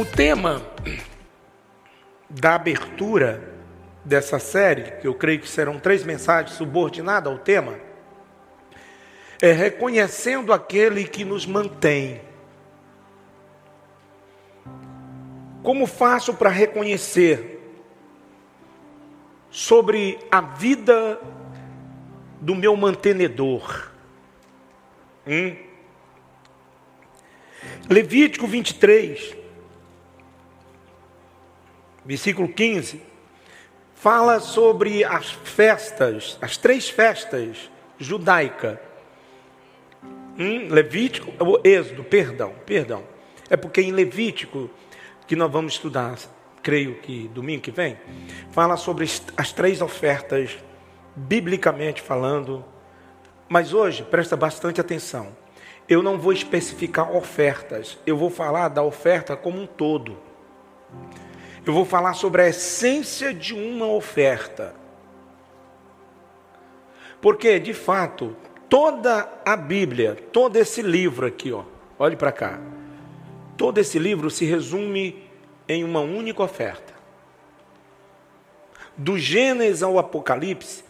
O tema da abertura dessa série, que eu creio que serão três mensagens subordinadas ao tema, é reconhecendo aquele que nos mantém. Como faço para reconhecer sobre a vida do meu mantenedor? Hum? Levítico 23, versículo 15, fala sobre as festas, as três festas judaicas. Levítico, Êxodo, perdão, perdão. É porque em Levítico, que nós vamos estudar, creio que domingo que vem, fala sobre as três ofertas, biblicamente falando. Mas hoje, presta bastante atenção. Eu não vou especificar ofertas, eu vou falar da oferta como um todo. Eu vou falar sobre a essência de uma oferta. Porque, de fato, toda a Bíblia, todo esse livro aqui, ó, olhe para cá. Todo esse livro se resume em uma única oferta. Do Gênesis ao Apocalipse,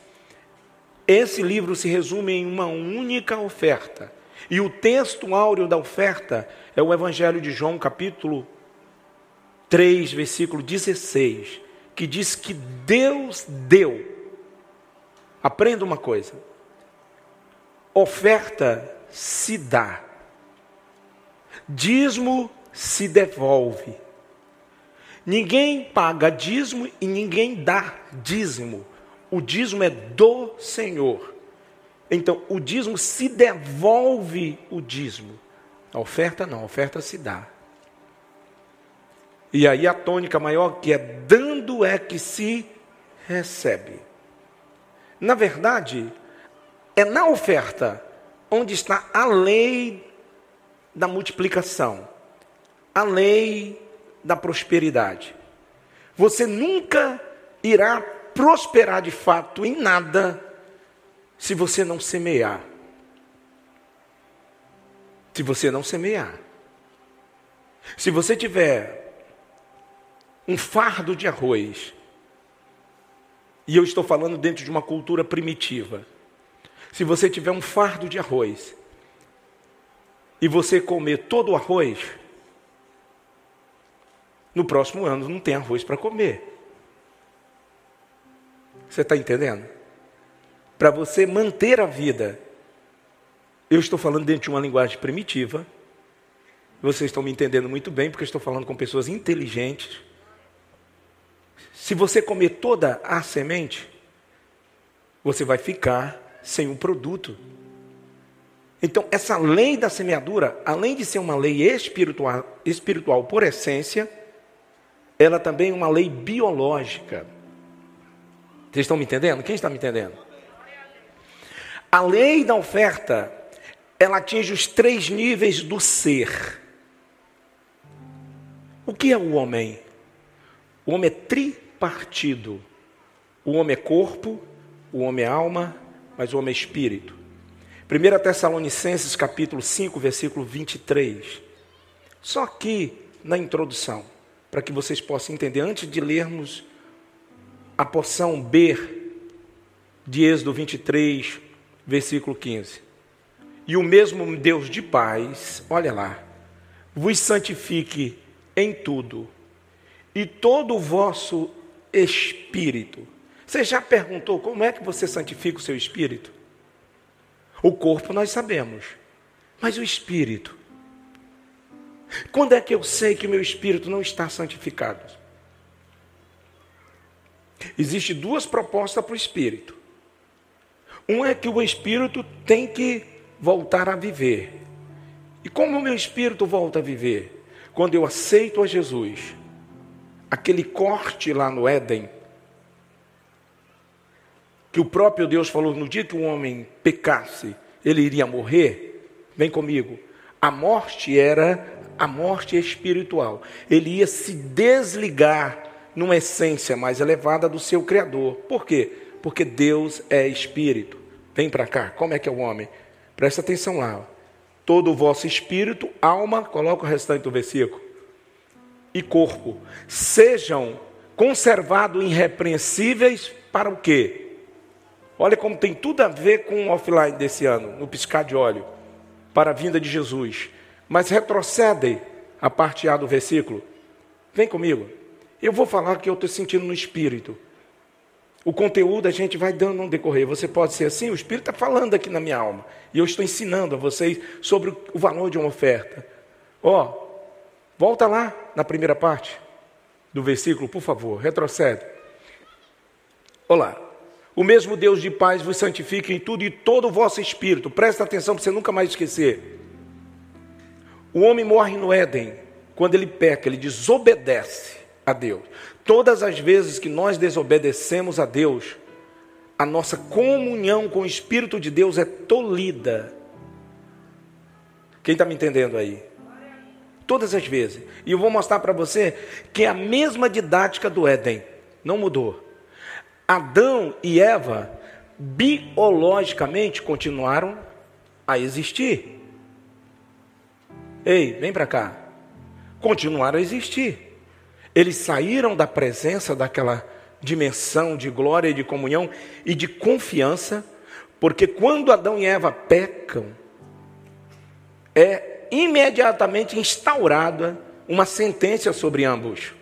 esse livro se resume em uma única oferta. E o texto áureo da oferta é o Evangelho de João, capítulo 3, versículo 16, que diz que Deus deu. Aprenda uma coisa: oferta se dá, dízimo se devolve. Ninguém paga dízimo e ninguém dá dízimo. O dízimo é do Senhor. Então, o dízimo se devolve o dízimo. A oferta não, a oferta se dá. E aí a tônica maior que é dando é que se recebe. Na verdade, é na oferta onde está a lei da multiplicação, a lei da prosperidade. Você nunca irá prosperar de fato em nada se você não semear. Se você não semear. Se você tiver um fardo de arroz, e eu estou falando dentro de uma cultura primitiva, se você tiver um fardo de arroz e você comer todo o arroz, no próximo ano não tem arroz para comer. Você está entendendo? Para você manter a vida, eu estou falando dentro de uma linguagem primitiva. Vocês estão me entendendo muito bem, porque eu estou falando com pessoas inteligentes se você comer toda a semente, você vai ficar sem um produto. Então, essa lei da semeadura, além de ser uma lei espiritual, espiritual por essência, ela também é uma lei biológica. Vocês estão me entendendo? Quem está me entendendo? A lei da oferta, ela atinge os três níveis do ser. O que é o homem? O homem é tripartido. O homem é corpo, o homem é alma, mas o homem é espírito. 1 Tessalonicenses capítulo 5, versículo 23. Só aqui na introdução, para que vocês possam entender, antes de lermos a porção B de Êxodo 23, versículo 15. E o mesmo Deus de paz, olha lá, vos santifique em tudo, e todo o vosso espírito. Você já perguntou como é que você santifica o seu espírito? O corpo nós sabemos, mas o espírito? Quando é que eu sei que o meu espírito não está santificado? Existem duas propostas para o espírito. Um é que o espírito tem que voltar a viver. E como o meu espírito volta a viver? Quando eu aceito a Jesus aquele corte lá no Éden, que o próprio Deus falou: no dia que o homem pecasse, ele iria morrer. Vem comigo. A morte era a morte espiritual. Ele ia se desligar numa essência mais elevada do seu Criador. Por quê? Porque Deus é espírito. Vem para cá. Como é que é o homem? Presta atenção lá. Todo o vosso espírito, alma, coloca o restante do versículo e corpo sejam conservados irrepreensíveis para o quê? Olha como tem tudo a ver com o offline desse ano, no piscar de óleo, para a vinda de Jesus. Mas retrocede a parte A do versículo. Vem comigo. Eu vou falar que eu estou sentindo no espírito. O conteúdo a gente vai dando no decorrer. Você pode ser assim, o Espírito está falando aqui na minha alma. E eu estou ensinando a vocês sobre o valor de uma oferta. Ó, oh, volta lá na primeira parte do versículo, por favor, retrocede. Olá. O mesmo Deus de paz vos santifique em tudo e todo o vosso espírito. Presta atenção para você nunca mais esquecer. O homem morre no Éden quando ele peca, ele desobedece a Deus. Todas as vezes que nós desobedecemos a Deus, a nossa comunhão com o Espírito de Deus é tolhida. Quem está me entendendo aí? Todas as vezes. E eu vou mostrar para você que é a mesma didática do Éden, não mudou. Adão e Eva biologicamente continuaram a existir. Ei, vem para cá. Continuaram a existir. Eles saíram da presença daquela dimensão de glória e de comunhão e de confiança, porque quando Adão e Eva pecam, é imediatamente instaurada uma sentença sobre ambos.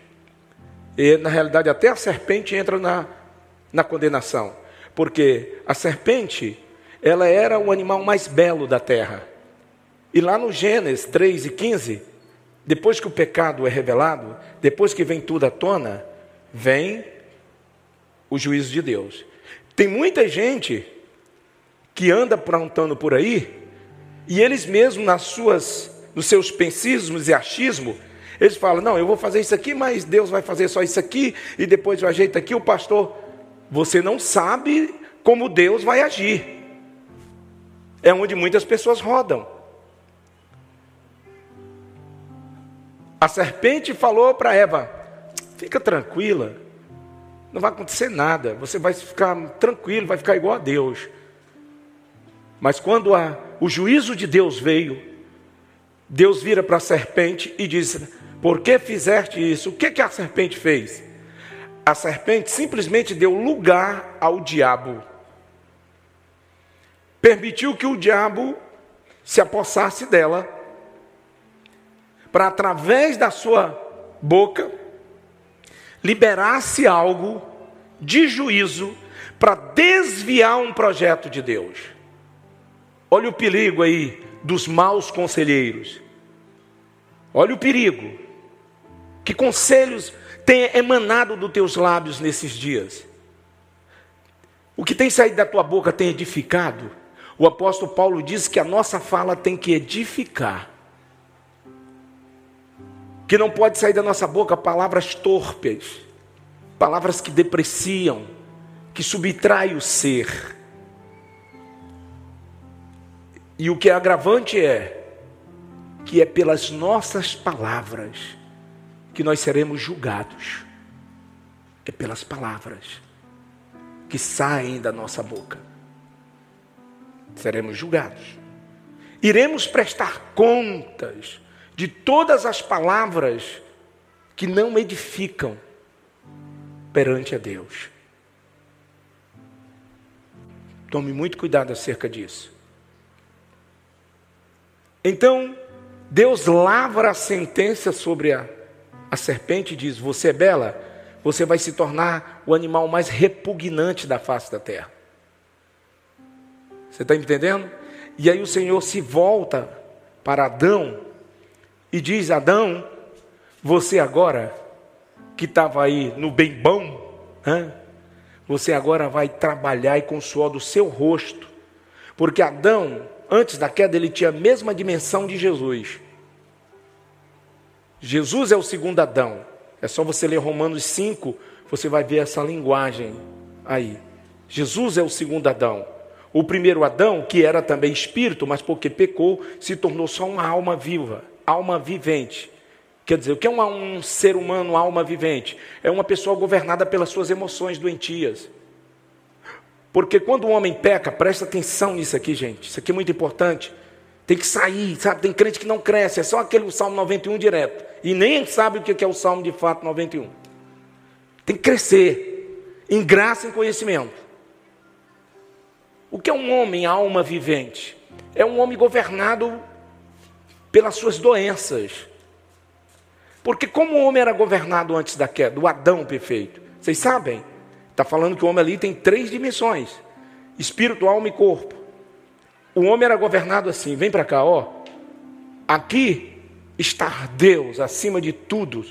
E, na realidade, até a serpente entra na, na condenação, porque a serpente, ela era o animal mais belo da terra. E lá no Gênesis 3 e 15, depois que o pecado é revelado, depois que vem tudo à tona, vem o juízo de Deus. Tem muita gente que anda plantando por aí, e eles mesmos, nas suas, nos seus pensismos e achismo, eles falam: Não, eu vou fazer isso aqui, mas Deus vai fazer só isso aqui, e depois o ajeita aqui. O pastor você não sabe como Deus vai agir. É onde muitas pessoas rodam. A serpente falou para Eva: fica tranquila, não vai acontecer nada, você vai ficar tranquilo, vai ficar igual a Deus. Mas quando a, o juízo de Deus veio, Deus vira para a serpente e diz: Por que fizeste isso? O que, que a serpente fez? a serpente simplesmente deu lugar ao diabo. Permitiu que o diabo se apossasse dela, para através da sua boca liberasse algo de juízo para desviar um projeto de Deus. Olha o perigo aí dos maus conselheiros. Olha o perigo. Que conselhos tem emanado dos teus lábios nesses dias? O que tem saído da tua boca tem edificado? O apóstolo Paulo diz que a nossa fala tem que edificar. Que não pode sair da nossa boca palavras torpes, palavras que depreciam, que subtraem o ser. E o que é agravante é que é pelas nossas palavras que nós seremos julgados. É pelas palavras que saem da nossa boca. Seremos julgados. Iremos prestar contas de todas as palavras que não edificam perante a Deus. Tome muito cuidado acerca disso. Então, Deus lavra a sentença sobre a a serpente diz: Você é bela, você vai se tornar o animal mais repugnante da face da terra. Você está entendendo? E aí o Senhor se volta para Adão e diz: Adão, você agora, que estava aí no bem bom, você agora vai trabalhar e com o suor do seu rosto, porque Adão, antes da queda, ele tinha a mesma dimensão de Jesus. Jesus é o segundo Adão. É só você ler Romanos 5, você vai ver essa linguagem aí. Jesus é o segundo Adão. O primeiro Adão, que era também espírito, mas porque pecou, se tornou só uma alma viva, alma vivente. Quer dizer, o que é um, um ser humano, alma vivente? É uma pessoa governada pelas suas emoções doentias. Porque quando o homem peca, presta atenção nisso aqui, gente, isso aqui é muito importante. Tem que sair, sabe? Tem crente que não cresce, é só aquele Salmo 91 direto. E nem sabe o que é o Salmo de fato 91. Tem que crescer em graça e conhecimento. O que é um homem, alma vivente? É um homem governado pelas suas doenças. Porque como o homem era governado antes da queda, do Adão perfeito? Vocês sabem? Está falando que o homem ali tem três dimensões: espírito, alma e corpo. O homem era governado assim, vem para cá, ó. Aqui está Deus acima de tudo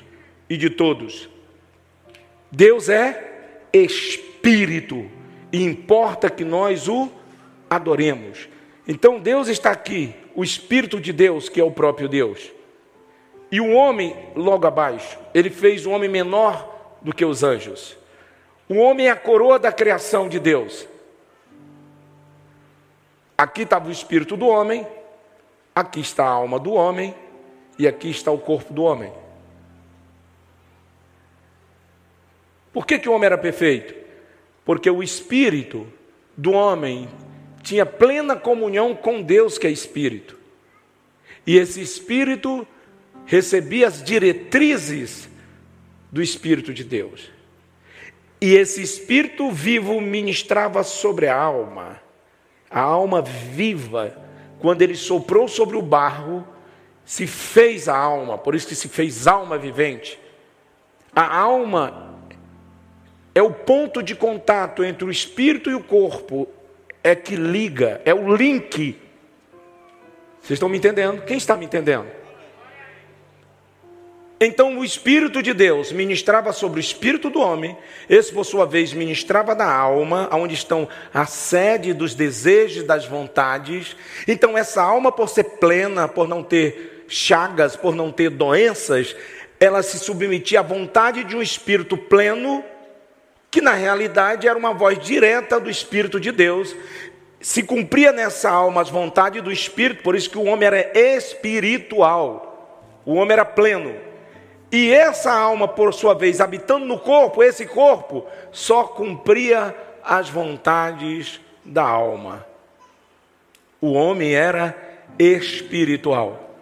e de todos. Deus é espírito e importa que nós o adoremos. Então Deus está aqui, o espírito de Deus, que é o próprio Deus. E o homem logo abaixo, ele fez o homem menor do que os anjos. O homem é a coroa da criação de Deus. Aqui estava o espírito do homem, aqui está a alma do homem e aqui está o corpo do homem. Por que, que o homem era perfeito? Porque o espírito do homem tinha plena comunhão com Deus, que é espírito. E esse espírito recebia as diretrizes do espírito de Deus. E esse espírito vivo ministrava sobre a alma a alma viva, quando ele soprou sobre o barro, se fez a alma, por isso que se fez alma vivente. A alma é o ponto de contato entre o espírito e o corpo, é que liga, é o link. Vocês estão me entendendo? Quem está me entendendo? Então o Espírito de Deus ministrava sobre o espírito do homem, esse por sua vez ministrava da alma, onde estão a sede dos desejos, das vontades. Então essa alma, por ser plena, por não ter chagas, por não ter doenças, ela se submetia à vontade de um espírito pleno, que na realidade era uma voz direta do Espírito de Deus. Se cumpria nessa alma as vontades do Espírito, por isso que o homem era espiritual, o homem era pleno. E essa alma, por sua vez, habitando no corpo, esse corpo só cumpria as vontades da alma. O homem era espiritual.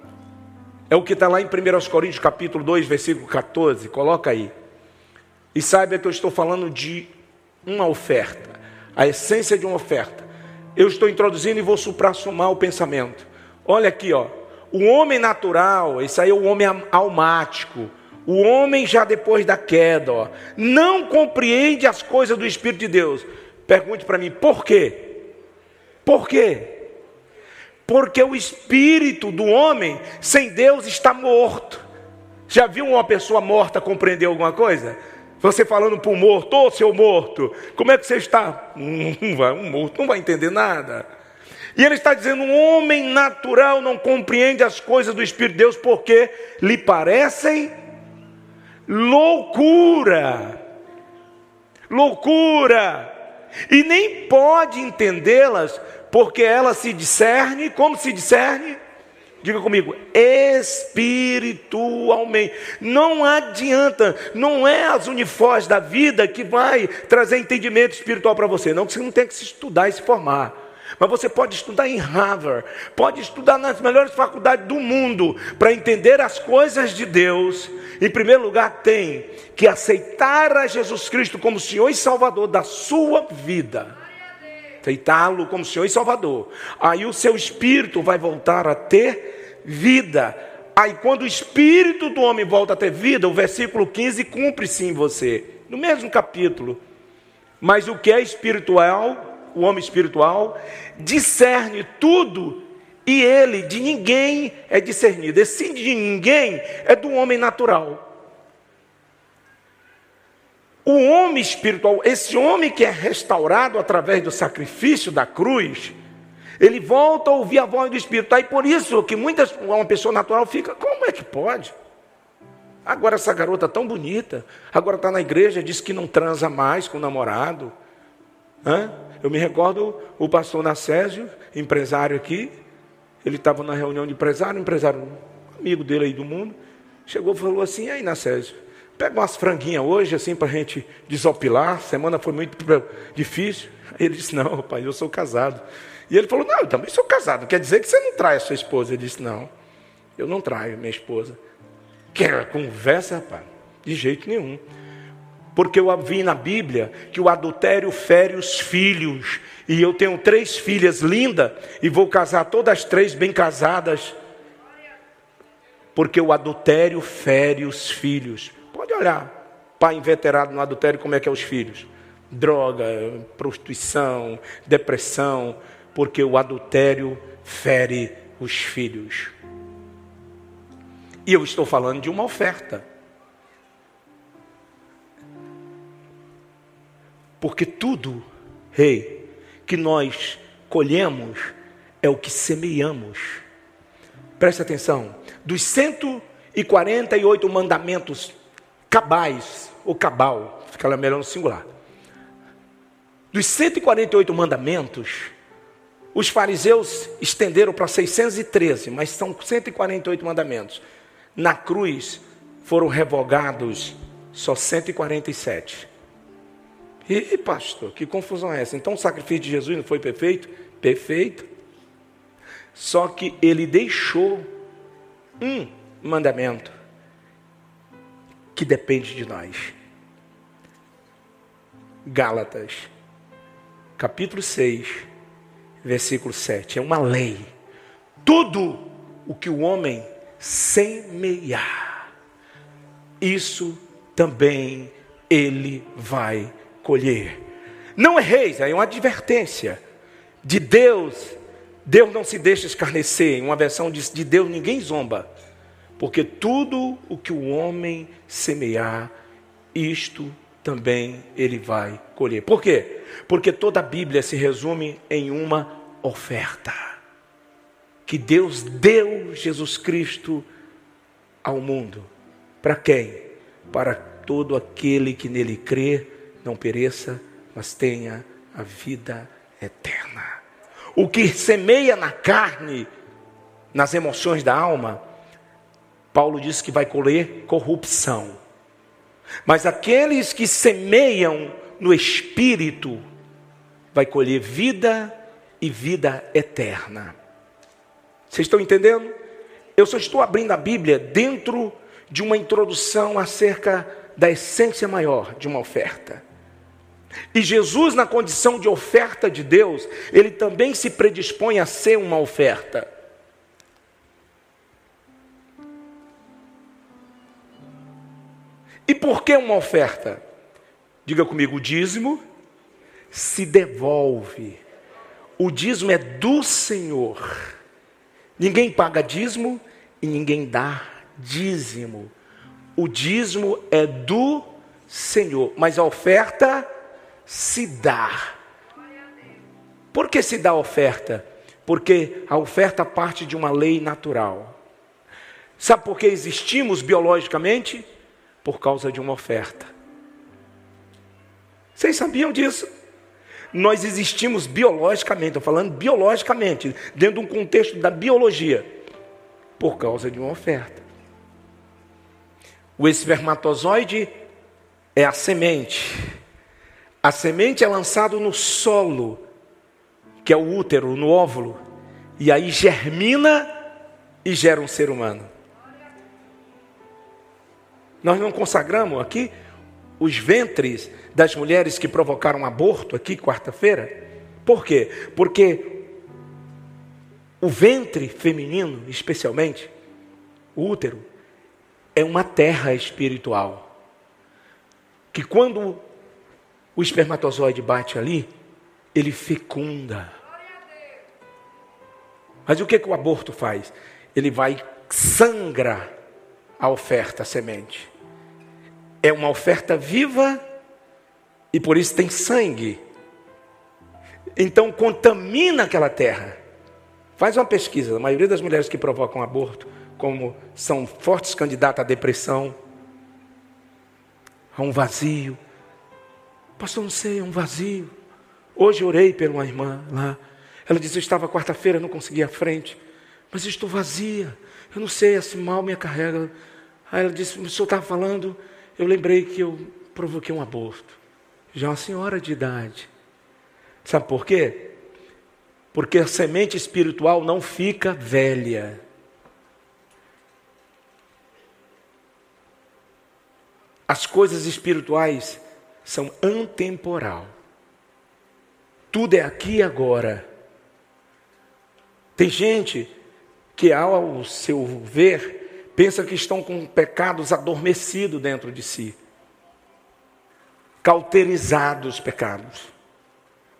É o que está lá em 1 Coríntios capítulo 2, versículo 14. Coloca aí. E saiba que eu estou falando de uma oferta, a essência de uma oferta. Eu estou introduzindo e vou supra-sumar o pensamento. Olha aqui, ó. O homem natural, isso aí é o homem almático, o homem já depois da queda, ó, não compreende as coisas do Espírito de Deus. Pergunte para mim, por quê? Por quê? Porque o espírito do homem sem Deus está morto. Já viu uma pessoa morta compreender alguma coisa? Você falando para o morto, ô oh, seu morto, como é que você está? Vai, um morto não vai entender nada. E ele está dizendo: um homem natural não compreende as coisas do Espírito de Deus porque lhe parecem loucura. Loucura. E nem pode entendê-las porque ela se discerne, como se discerne? Diga comigo, espiritualmente. Não adianta, não é as uniformes da vida que vai trazer entendimento espiritual para você, não, que você não tem que se estudar e se formar. Mas você pode estudar em Harvard, pode estudar nas melhores faculdades do mundo para entender as coisas de Deus. Em primeiro lugar, tem que aceitar a Jesus Cristo como Senhor e Salvador da sua vida. Aceitá-lo como Senhor e Salvador. Aí o seu espírito vai voltar a ter vida. Aí, quando o espírito do homem volta a ter vida, o versículo 15 cumpre-se em você. No mesmo capítulo. Mas o que é espiritual o homem espiritual, discerne tudo e ele de ninguém é discernido. Esse de ninguém é do homem natural. O homem espiritual, esse homem que é restaurado através do sacrifício da cruz, ele volta a ouvir a voz do Espírito. Aí por isso que muitas, uma pessoa natural fica, como é que pode? Agora essa garota tão bonita, agora está na igreja, diz que não transa mais com o namorado. Hã? Eu me recordo o pastor Nacésio, empresário aqui, ele estava na reunião de empresário, empresário, amigo dele aí do mundo, chegou e falou assim, aí Nacésio, pega umas franguinhas hoje, assim, para a gente desopilar, semana foi muito difícil. Aí ele disse, não, pai, eu sou casado, E ele falou: Não, eu também sou casado. Quer dizer que você não trai a sua esposa? Ele disse: Não, eu não traio minha esposa. Que conversa, rapaz? De jeito nenhum. Porque eu vi na Bíblia que o adultério fere os filhos. E eu tenho três filhas lindas e vou casar todas as três bem casadas. Porque o adultério fere os filhos. Pode olhar, pai inveterado no adultério, como é que é os filhos? Droga, prostituição, depressão, porque o adultério fere os filhos. E eu estou falando de uma oferta. Porque tudo, rei, que nós colhemos é o que semeamos. Preste atenção, dos 148 mandamentos cabais, ou cabal, fica melhor no singular. Dos 148 mandamentos, os fariseus estenderam para 613, mas são 148 mandamentos. Na cruz foram revogados só 147. E pastor, que confusão é essa? Então o sacrifício de Jesus não foi perfeito? Perfeito. Só que ele deixou um mandamento que depende de nós. Gálatas, capítulo 6 versículo 7. É uma lei. Tudo o que o homem semear, isso também ele vai colher. Não erreis, é uma advertência de Deus. Deus não se deixa escarnecer. Em uma versão diz: de Deus ninguém zomba. Porque tudo o que o homem semear, isto também ele vai colher. Por quê? Porque toda a Bíblia se resume em uma oferta. Que Deus deu Jesus Cristo ao mundo. Para quem? Para todo aquele que nele crê, não pereça, mas tenha a vida eterna. O que semeia na carne, nas emoções da alma, Paulo diz que vai colher corrupção. Mas aqueles que semeiam no espírito vai colher vida e vida eterna. Vocês estão entendendo? Eu só estou abrindo a Bíblia dentro de uma introdução acerca da essência maior de uma oferta. E Jesus, na condição de oferta de Deus, ele também se predispõe a ser uma oferta. E por que uma oferta? Diga comigo, o dízimo se devolve. O dízimo é do Senhor. Ninguém paga dízimo e ninguém dá dízimo. O dízimo é do Senhor, mas a oferta se dá. Por que se dá oferta? Porque a oferta parte de uma lei natural. Sabe por que existimos biologicamente? por causa de uma oferta. Vocês sabiam disso? Nós existimos biologicamente, estou falando biologicamente, dentro de um contexto da biologia, por causa de uma oferta. O espermatozoide é a semente. A semente é lançada no solo, que é o útero, no óvulo, e aí germina e gera um ser humano. Nós não consagramos aqui os ventres das mulheres que provocaram aborto aqui quarta-feira? Por quê? Porque o ventre feminino, especialmente, o útero, é uma terra espiritual. Que quando o espermatozoide bate ali, ele fecunda. Mas o que, que o aborto faz? Ele vai sangra a oferta, a semente é uma oferta viva e por isso tem sangue. Então contamina aquela terra. Faz uma pesquisa, a maioria das mulheres que provocam aborto, como são fortes candidatas à depressão, a um vazio. Pastor, não sei, é um vazio. Hoje orei por uma irmã lá. Ela disse: Eu estava quarta-feira, não conseguia a frente, mas estou vazia. Eu não sei, esse mal me carrega. Aí ela disse: O senhor estava falando eu lembrei que eu provoquei um aborto. Já uma senhora de idade. Sabe por quê? Porque a semente espiritual não fica velha. As coisas espirituais são antemporal. Tudo é aqui e agora. Tem gente que, ao seu ver, pensa que estão com pecados adormecidos dentro de si, cauterizados pecados.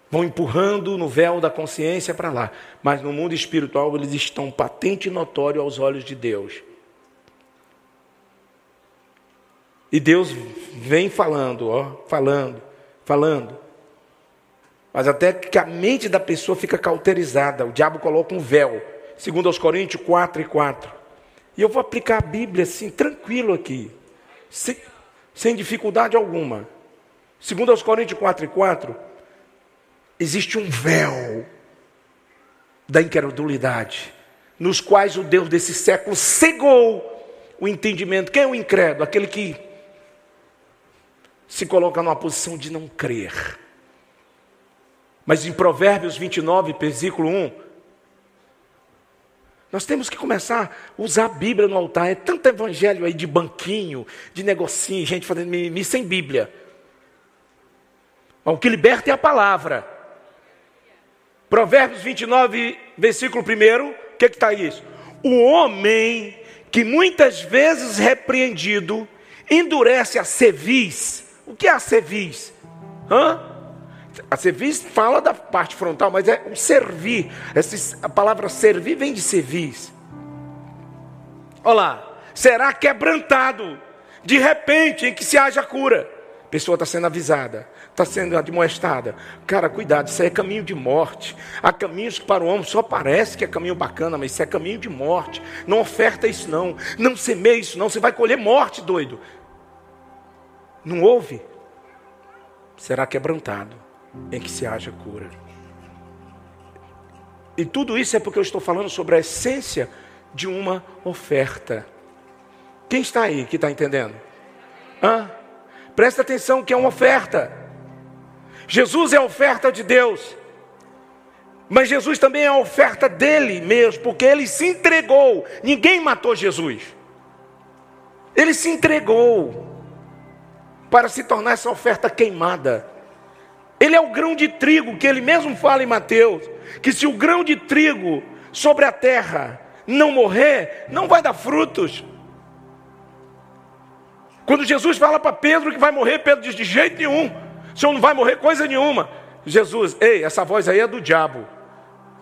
Vão empurrando no véu da consciência para lá, mas no mundo espiritual eles estão patente e notório aos olhos de Deus. E Deus vem falando, ó, falando, falando. Mas até que a mente da pessoa fica cauterizada, o diabo coloca um véu. Segundo aos Coríntios 4 e 4. E eu vou aplicar a Bíblia assim, tranquilo aqui, sem, sem dificuldade alguma. Segundo aos Coríntios 4 e 4, existe um véu da incredulidade, nos quais o Deus desse século cegou o entendimento. Quem é o incrédulo? Aquele que se coloca numa posição de não crer. Mas em Provérbios 29, versículo 1, nós temos que começar a usar a Bíblia no altar. É tanto evangelho aí de banquinho, de negocinho, gente fazendo mimimi sem Bíblia. Mas o que liberta é a palavra. Provérbios 29, versículo 1, o que está isso? O homem que muitas vezes repreendido endurece a cerviz. O que é a cerviz? Hã? A cerviz fala da parte frontal, mas é o servir. Essa, a palavra servir vem de cerviz. Olha lá, será quebrantado de repente em que se haja cura. A pessoa está sendo avisada, está sendo admoestada. Cara, cuidado, isso aí é caminho de morte. Há caminhos que para o homem só parece que é caminho bacana, mas isso é caminho de morte. Não oferta isso não, não semeia isso não, você vai colher morte, doido. Não ouve? Será quebrantado em que se haja cura. E tudo isso é porque eu estou falando sobre a essência de uma oferta. Quem está aí que está entendendo? Hã? Presta atenção que é uma oferta. Jesus é a oferta de Deus. Mas Jesus também é a oferta dele mesmo, porque ele se entregou. Ninguém matou Jesus. Ele se entregou para se tornar essa oferta queimada. Ele é o grão de trigo que ele mesmo fala em Mateus, que se o grão de trigo sobre a terra não morrer, não vai dar frutos. Quando Jesus fala para Pedro que vai morrer, Pedro diz: de jeito nenhum, o senhor não vai morrer coisa nenhuma. Jesus, ei, essa voz aí é do diabo.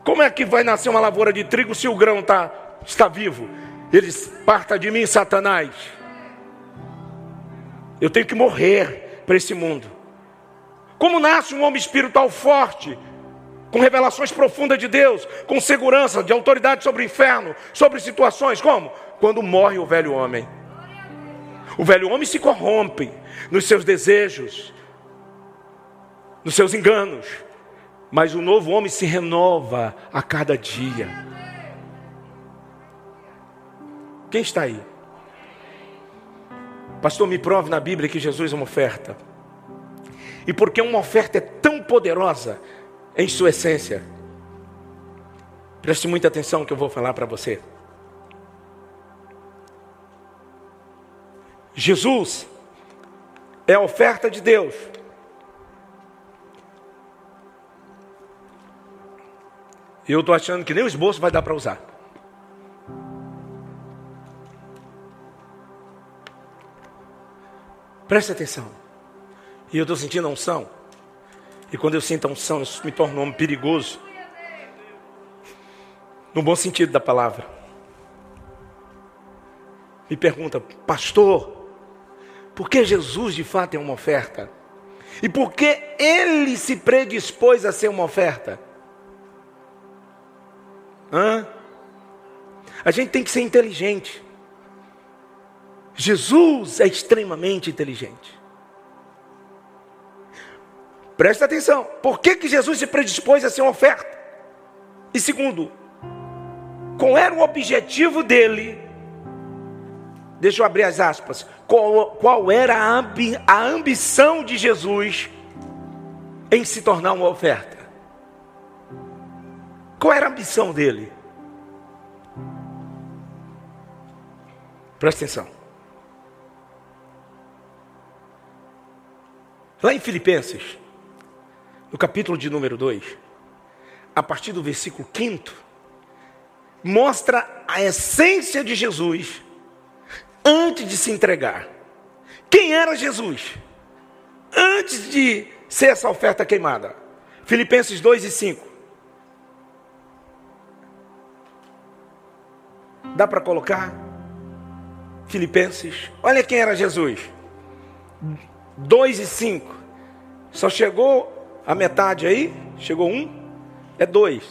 Como é que vai nascer uma lavoura de trigo se o grão tá, está vivo? Eles parta de mim, Satanás. Eu tenho que morrer para esse mundo. Como nasce um homem espiritual forte, com revelações profundas de Deus, com segurança, de autoridade sobre o inferno, sobre situações? Como? Quando morre o velho homem. O velho homem se corrompe nos seus desejos, nos seus enganos, mas o novo homem se renova a cada dia. Quem está aí? Pastor, me prove na Bíblia que Jesus é uma oferta. E porque uma oferta é tão poderosa em sua essência, preste muita atenção que eu vou falar para você. Jesus é a oferta de Deus. Eu estou achando que nem o esboço vai dar para usar. Preste atenção. E eu estou sentindo a unção. E quando eu sinto a unção, isso me torna um homem perigoso. No bom sentido da palavra. Me pergunta, pastor, por que Jesus de fato é uma oferta? E por que ele se predispôs a ser uma oferta? Hã? A gente tem que ser inteligente. Jesus é extremamente inteligente. Presta atenção. Por que, que Jesus se predispôs a ser uma oferta? E segundo, qual era o objetivo dele? Deixa eu abrir as aspas. Qual, qual era a, ambi, a ambição de Jesus em se tornar uma oferta? Qual era a ambição dele? Presta atenção. Lá em Filipenses, no capítulo de número 2, a partir do versículo 5, mostra a essência de Jesus antes de se entregar. Quem era Jesus? Antes de ser essa oferta queimada. Filipenses 2 e 5. Dá para colocar? Filipenses. Olha quem era Jesus. 2 e 5. Só chegou a metade aí? Chegou um? É dois.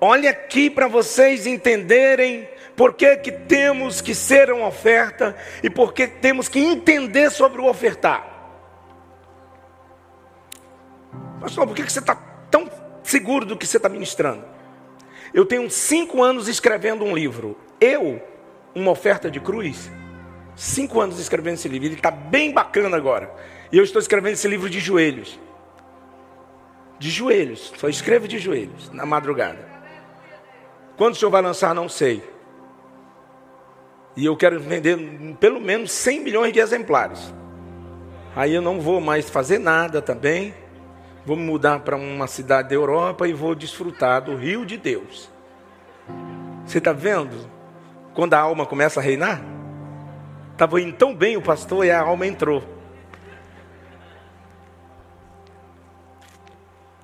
Olha aqui para vocês entenderem por que, que temos que ser uma oferta e por que temos que entender sobre o ofertar. Pastor, por que, que você está tão seguro do que você está ministrando? Eu tenho cinco anos escrevendo um livro. Eu, uma oferta de cruz, cinco anos escrevendo esse livro. Ele está bem bacana agora. E eu estou escrevendo esse livro de joelhos. De joelhos. Só escrevo de joelhos, na madrugada. Quando o senhor vai lançar, não sei. E eu quero vender pelo menos 100 milhões de exemplares. Aí eu não vou mais fazer nada também. Vou mudar para uma cidade da Europa e vou desfrutar do rio de Deus. Você está vendo? Quando a alma começa a reinar? Estava indo tão bem o pastor e a alma entrou.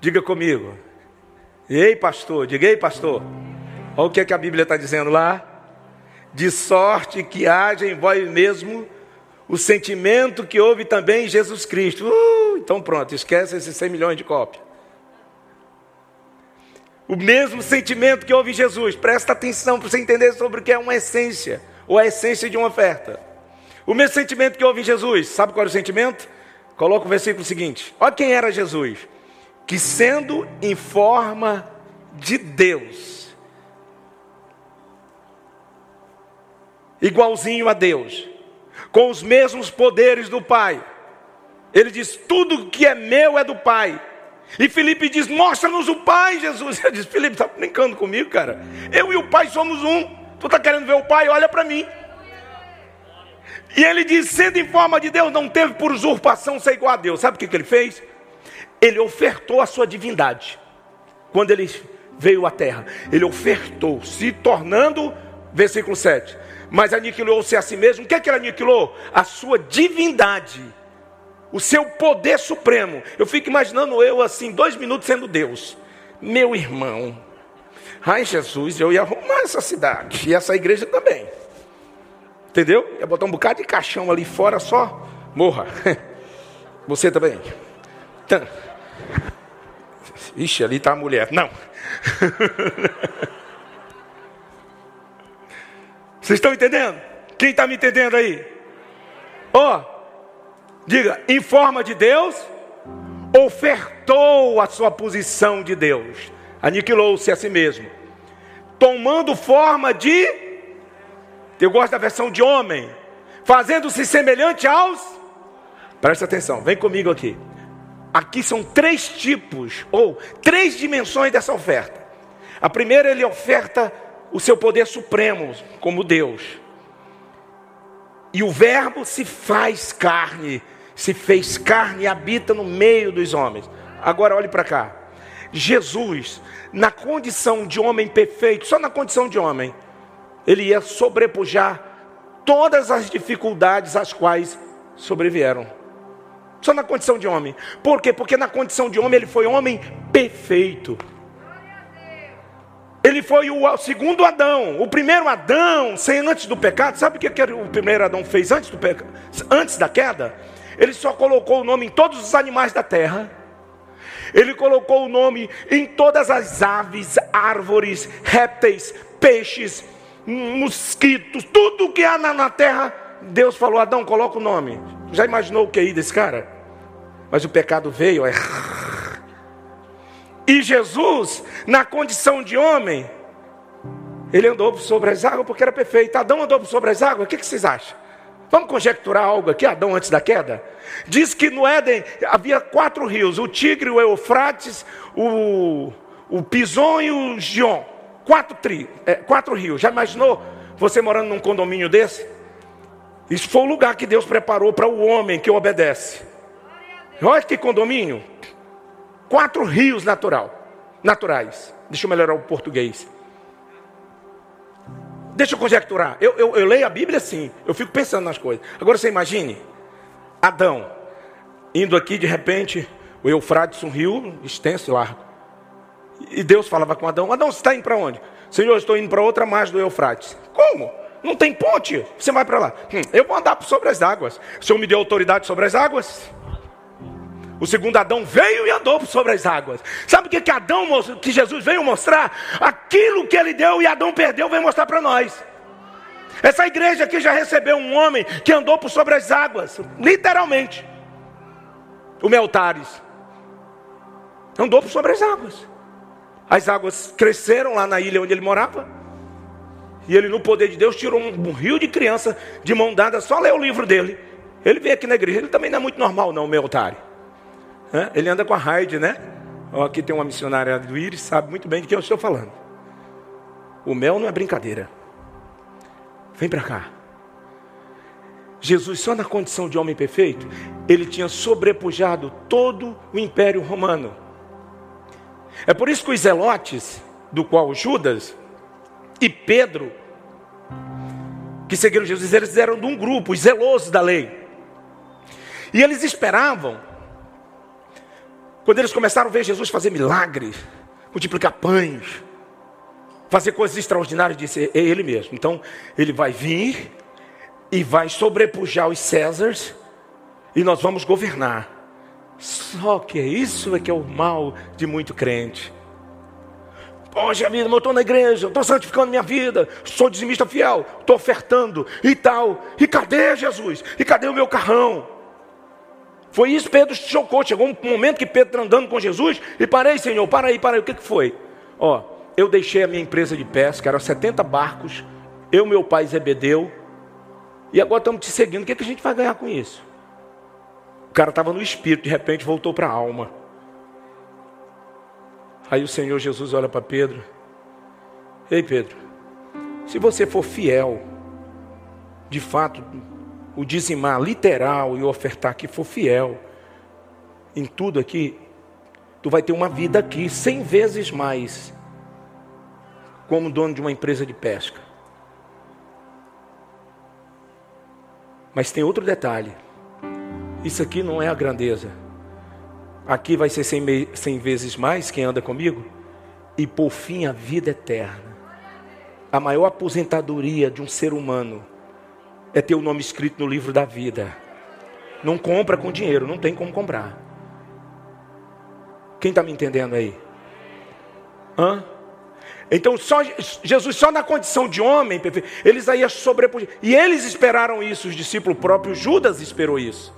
Diga comigo. Ei, pastor, diga ei, pastor. Olha o que, é que a Bíblia está dizendo lá. De sorte que haja em vós mesmo o sentimento que houve também em Jesus Cristo. Uh, então pronto, esquece esses 100 milhões de cópias. O mesmo sentimento que houve em Jesus. Presta atenção para você entender sobre o que é uma essência, ou a essência de uma oferta. O mesmo sentimento que houve em Jesus. Sabe qual era o sentimento? Coloca o versículo seguinte. Olha quem era Jesus. Que sendo em forma de Deus, igualzinho a Deus, com os mesmos poderes do Pai. Ele diz: Tudo que é meu é do Pai. E Felipe diz: Mostra-nos o Pai, Jesus. Eu disse: Felipe, está brincando comigo, cara? Eu e o Pai somos um. Tu está querendo ver o Pai? Olha para mim. E ele diz: Sendo em forma de Deus, não teve por usurpação ser igual a Deus. Sabe o que, que ele fez? Ele ofertou a sua divindade. Quando ele veio à terra, ele ofertou, se tornando, versículo 7, mas aniquilou-se a si mesmo. O que é que ele aniquilou? A sua divindade, o seu poder supremo. Eu fico imaginando eu assim, dois minutos sendo Deus. Meu irmão, ai Jesus, eu ia arrumar essa cidade e essa igreja também. Entendeu? Ia botar um bocado de caixão ali fora só. Morra. Você também. Ixi, ali está a mulher. Não. Vocês estão entendendo? Quem está me entendendo aí? Ó, oh, diga, em forma de Deus, ofertou a sua posição de Deus, aniquilou-se a si mesmo, tomando forma de, eu gosto da versão de homem, fazendo-se semelhante aos, presta atenção, vem comigo aqui. Aqui são três tipos, ou três dimensões dessa oferta. A primeira, ele oferta o seu poder supremo como Deus. E o Verbo se faz carne, se fez carne e habita no meio dos homens. Agora olhe para cá. Jesus, na condição de homem perfeito, só na condição de homem, ele ia sobrepujar todas as dificuldades às quais sobrevieram. Só na condição de homem. Por quê? Porque na condição de homem ele foi homem perfeito. Ele foi o segundo Adão. O primeiro Adão, sem antes do pecado, sabe o que, que o primeiro Adão fez antes, do pecado, antes da queda? Ele só colocou o nome em todos os animais da terra. Ele colocou o nome em todas as aves, árvores, répteis, peixes, mosquitos, tudo que há na, na terra. Deus falou: Adão, coloca o nome. Já imaginou o que é aí desse cara? Mas o pecado veio, é e Jesus, na condição de homem, ele andou sobre as águas porque era perfeito. Adão andou sobre as águas, o que, vocês acham? Vamos conjecturar algo aqui, Adão antes da queda? Diz que no Éden havia quatro rios: o Tigre, o Eufrates, o, o Pison e o Gion. Quatro, tri, é, quatro rios. Já imaginou você morando num condomínio desse? Isso foi o lugar que Deus preparou para o homem que obedece. Olha que condomínio. Quatro rios natural, naturais. Deixa eu melhorar o português. Deixa eu conjecturar. Eu, eu, eu leio a Bíblia assim. Eu fico pensando nas coisas. Agora você imagine. Adão. Indo aqui de repente. O Eufrates, um rio extenso e largo. E Deus falava com Adão: Adão, você está indo para onde? Senhor, estou indo para outra margem do Eufrates. Como? Não tem ponte? Você vai para lá. Hum, eu vou andar sobre as águas. O Senhor me deu autoridade sobre as águas? O segundo Adão veio e andou sobre as águas. Sabe o que, que Adão, que Jesus veio mostrar? Aquilo que ele deu e Adão perdeu, veio mostrar para nós. Essa igreja aqui já recebeu um homem que andou por sobre as águas, literalmente. O Meltares andou por sobre as águas. As águas cresceram lá na ilha onde ele morava. E ele, no poder de Deus, tirou um, um rio de criança de mão dada, só ler o livro dele. Ele veio aqui na igreja, ele também não é muito normal, não, meu otário. É? Ele anda com a Raide, né? Ó, aqui tem uma missionária do Íris, sabe muito bem de que eu estou falando. O mel não é brincadeira. Vem para cá. Jesus, só na condição de homem perfeito, ele tinha sobrepujado todo o império romano. É por isso que os zelotes, do qual Judas e Pedro, que seguiram Jesus, eles eram de um grupo, os zelosos da lei. E eles esperavam, quando eles começaram a ver Jesus fazer milagres, multiplicar pães, fazer coisas extraordinárias, disse, é ele mesmo. Então, ele vai vir e vai sobrepujar os Césares e nós vamos governar. Só que isso é que é o mal de muito crente. Poxa vida, eu estou na igreja, estou santificando minha vida, sou dizimista fiel, estou ofertando e tal. E cadê Jesus? E cadê o meu carrão? Foi isso, Pedro chocou. Chegou um momento que Pedro está andando com Jesus e parei, Senhor, para aí, para aí. O que, que foi? Ó, eu deixei a minha empresa de pesca, eram 70 barcos, eu, meu pai Zebedeu, e agora estamos te seguindo. O que, que a gente vai ganhar com isso? O cara estava no espírito, de repente voltou para a alma. Aí o Senhor Jesus olha para Pedro. Ei Pedro, se você for fiel, de fato, o dizimar literal e ofertar que for fiel em tudo aqui, tu vai ter uma vida aqui cem vezes mais como dono de uma empresa de pesca. Mas tem outro detalhe. Isso aqui não é a grandeza. Aqui vai ser cem, cem vezes mais quem anda comigo. E por fim a vida eterna. A maior aposentadoria de um ser humano é ter o nome escrito no livro da vida. Não compra com dinheiro, não tem como comprar. Quem está me entendendo aí? Hã? Então, só, Jesus, só na condição de homem, eles aí sobrepujar. E eles esperaram isso, os discípulos próprios, Judas esperou isso.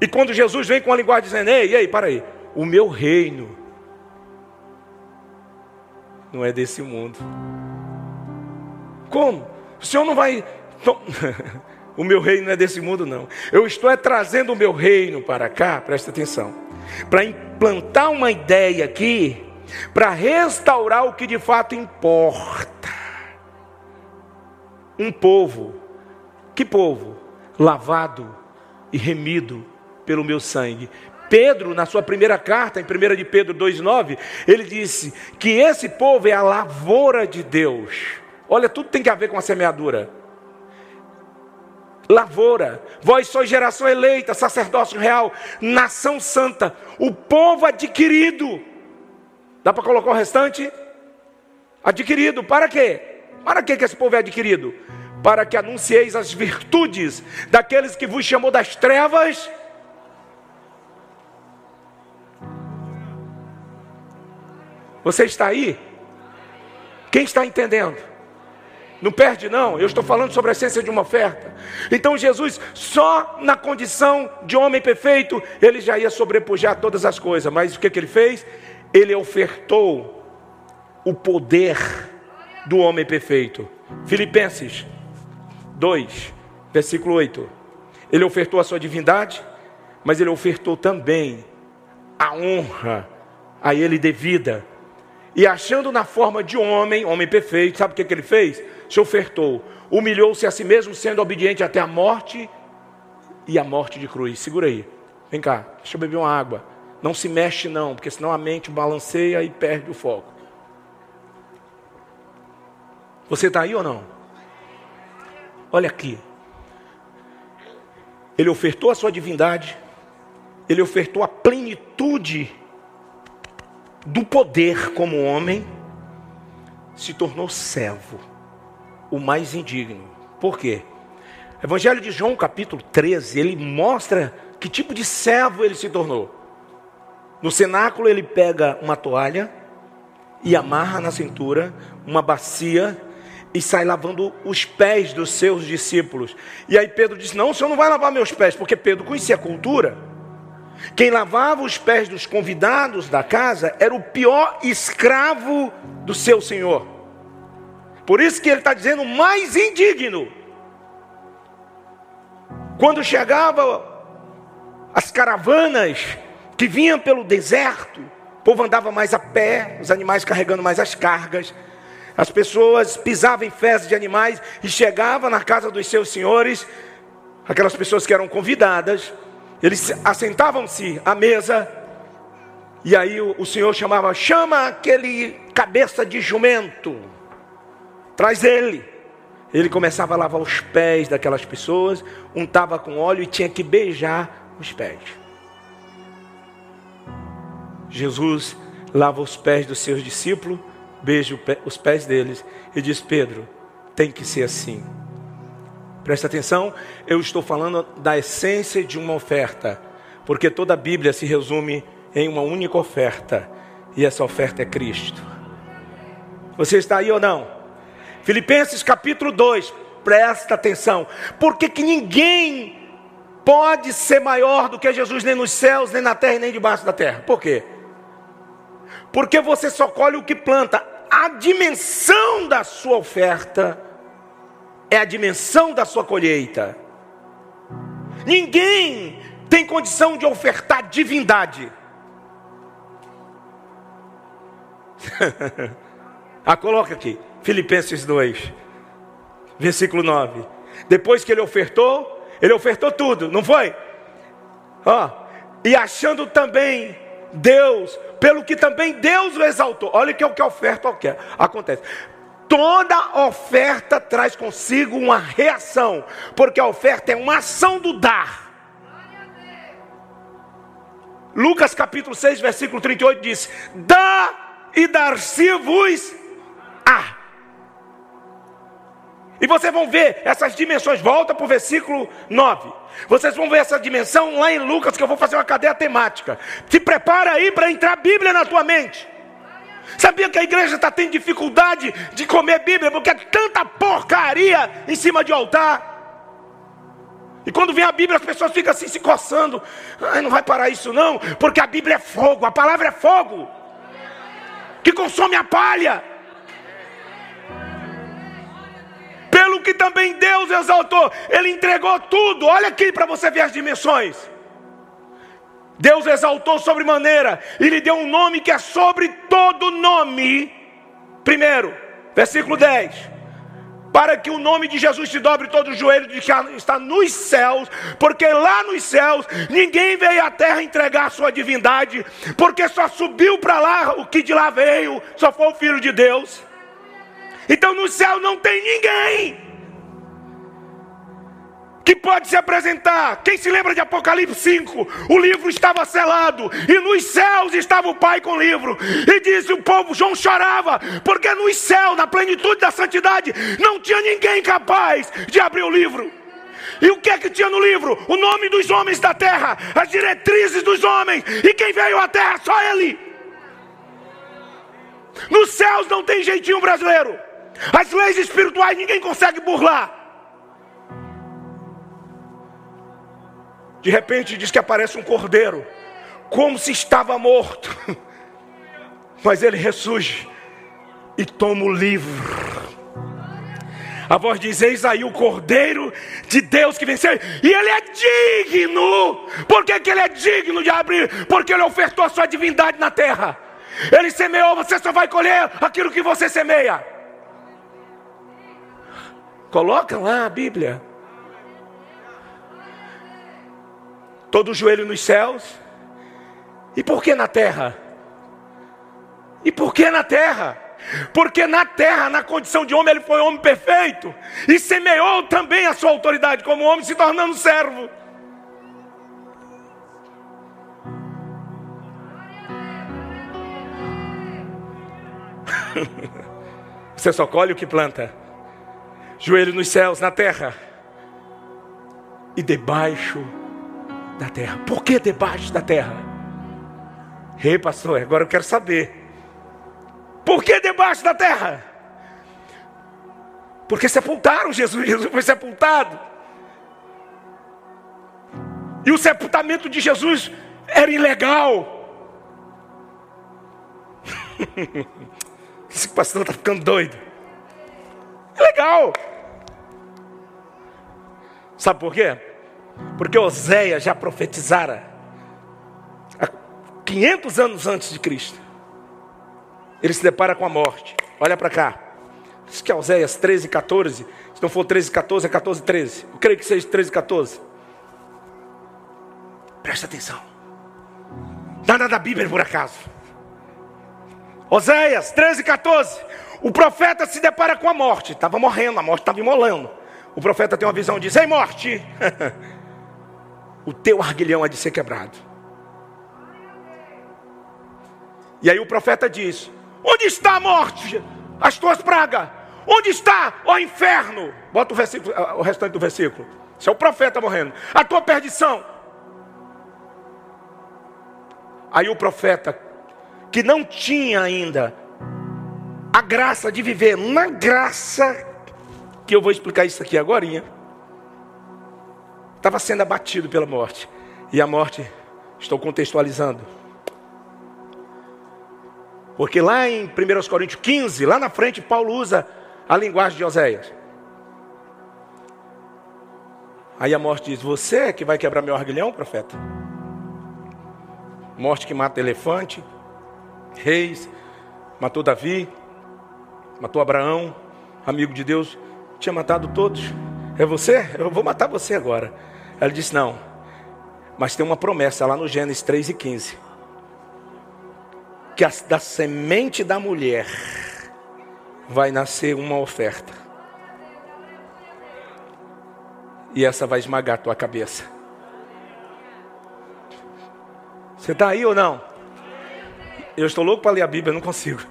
E quando Jesus vem com a linguagem dizendo, ei, ei, para aí, o meu reino não é desse mundo. Como? O Senhor não vai. o meu reino não é desse mundo, não. Eu estou é trazendo o meu reino para cá, presta atenção, para implantar uma ideia aqui, para restaurar o que de fato importa. Um povo, que povo? Lavado e remido pelo meu sangue. Pedro, na sua primeira carta, em 1 de Pedro 2,9, ele disse que esse povo é a lavoura de Deus. Olha, tudo tem que a ver com a semeadura. Lavoura, vós sois geração eleita, sacerdócio real, nação santa, o povo adquirido. Dá para colocar o restante? Adquirido, para quê? Para que esse povo é adquirido? Para que anuncieis as virtudes daqueles que vos chamou das trevas Você está aí? Quem está entendendo? Não perde, não. Eu estou falando sobre a essência de uma oferta. Então, Jesus, só na condição de homem perfeito, ele já ia sobrepujar todas as coisas. Mas o que, que ele fez? Ele ofertou o poder do homem perfeito. Filipenses 2, versículo 8. Ele ofertou a sua divindade, mas ele ofertou também a honra a ele devida E achando na forma de homem, homem perfeito, sabe o que, que ele fez? Se ofertou, humilhou-se a si mesmo, sendo obediente até a morte e a morte de cruz. Segura aí, vem cá, deixa eu beber uma água. Não se mexe, não, porque senão a mente balanceia e perde o foco. Você está aí ou não? Olha aqui. Ele ofertou a sua divindade, ele ofertou a plenitude do poder como homem, se tornou servo, o mais indigno. Por quê? Evangelho de João, capítulo 13, ele mostra que tipo de servo ele se tornou. No cenáculo, ele pega uma toalha e amarra na cintura uma bacia e sai lavando os pés dos seus discípulos. E aí Pedro disse: Não, o senhor não vai lavar meus pés, porque Pedro conhecia a cultura. Quem lavava os pés dos convidados da casa era o pior escravo do seu senhor. Por isso que ele está dizendo mais indigno. Quando chegava as caravanas que vinham pelo deserto, o povo andava mais a pé, os animais carregando mais as cargas. As pessoas pisavam em festas de animais e chegavam na casa dos seus senhores, aquelas pessoas que eram convidadas, eles assentavam-se à mesa, e aí o, o Senhor chamava: chama aquele cabeça de jumento, traz ele. Ele começava a lavar os pés daquelas pessoas, untava com óleo e tinha que beijar os pés. Jesus lava os pés dos seus discípulos, beija os pés deles e diz: Pedro, tem que ser assim. Presta atenção, eu estou falando da essência de uma oferta, porque toda a Bíblia se resume em uma única oferta, e essa oferta é Cristo. Você está aí ou não? Filipenses capítulo 2, presta atenção, porque que ninguém pode ser maior do que Jesus, nem nos céus, nem na terra, nem debaixo da terra. Por quê? Porque você só colhe o que planta. A dimensão da sua oferta é a dimensão da sua colheita. Ninguém tem condição de ofertar divindade. ah, coloca aqui, Filipenses 2, versículo 9. Depois que ele ofertou, ele ofertou tudo, não foi? Ó, e achando também Deus, pelo que também Deus o exaltou. Olha que é o que a oferta acontece. Toda oferta traz consigo uma reação, porque a oferta é uma ação do dar. Lucas capítulo 6, versículo 38 diz: Dá e dar-se-vos a. E vocês vão ver essas dimensões, volta para o versículo 9. Vocês vão ver essa dimensão lá em Lucas, que eu vou fazer uma cadeia temática. Se prepara aí para entrar a Bíblia na tua mente. Sabia que a igreja está tendo dificuldade de comer Bíblia, porque é tanta porcaria em cima de altar. E quando vem a Bíblia, as pessoas ficam assim se coçando. Ai, não vai parar isso não, porque a Bíblia é fogo, a palavra é fogo, que consome a palha. Pelo que também Deus exaltou, Ele entregou tudo. Olha aqui para você ver as dimensões. Deus exaltou sobre maneira e lhe deu um nome que é sobre todo nome. Primeiro, versículo 10. Para que o nome de Jesus se dobre todo o joelho de que está nos céus, porque lá nos céus ninguém veio à terra entregar sua divindade, porque só subiu para lá o que de lá veio, só foi o Filho de Deus. Então no céu não tem ninguém que pode se apresentar. Quem se lembra de Apocalipse 5? O livro estava selado e nos céus estava o Pai com o livro. E disse o povo, João chorava, porque nos céus, na plenitude da santidade, não tinha ninguém capaz de abrir o livro. E o que é que tinha no livro? O nome dos homens da terra, as diretrizes dos homens, e quem veio à terra? Só ele. Nos céus não tem jeitinho brasileiro. As leis espirituais ninguém consegue burlar. De repente diz que aparece um cordeiro, como se estava morto, mas ele ressurge e toma o livro. A voz diz: Eis aí o cordeiro de Deus que venceu, e ele é digno. Por que, que ele é digno de abrir? Porque ele ofertou a sua divindade na terra. Ele semeou, você só vai colher aquilo que você semeia. Coloca lá a Bíblia. Todo joelho nos céus. E por que na terra? E por que na terra? Porque na terra, na condição de homem, ele foi homem perfeito. E semeou também a sua autoridade como homem, se tornando servo. Você só colhe o que planta. Joelho nos céus, na terra. E debaixo da terra. Por que debaixo da terra? Ei, pastor, agora eu quero saber. Por que debaixo da terra? Porque sepultaram Jesus, Jesus foi sepultado. E o sepultamento de Jesus era ilegal. Esse pastor está ficando doido. É legal. Sabe por quê? Porque Oséias já profetizara há 500 anos antes de Cristo. Ele se depara com a morte. Olha para cá. Diz que é Oséias 13, 14. Se não for 13, 14, é 14, 13. Eu creio que seja 13, 14. Presta atenção. Nada da Bíblia por acaso. Oséias 13, 14. O profeta se depara com a morte. Estava morrendo, a morte estava imolando. O profeta tem uma visão e diz: Ei, morte, o teu arguilhão é de ser quebrado. E aí o profeta diz: Onde está a morte? As tuas pragas. Onde está, ó inferno? Bota o, versículo, o restante do versículo. Isso é o profeta morrendo. A tua perdição. Aí o profeta que não tinha ainda a graça de viver na graça, que eu vou explicar isso aqui agora, estava sendo abatido pela morte. E a morte, estou contextualizando. Porque lá em 1 Coríntios 15, lá na frente, Paulo usa a linguagem de Oséias. Aí a morte diz: Você é que vai quebrar meu arguilhão, profeta? Morte que mata elefante, reis, matou Davi, matou Abraão, amigo de Deus, tinha matado todos. É você? Eu vou matar você agora. Ela disse: Não, mas tem uma promessa lá no Gênesis 3 e 15: que da semente da mulher vai nascer uma oferta, e essa vai esmagar a tua cabeça. Você está aí ou não? Eu estou louco para ler a Bíblia, não consigo.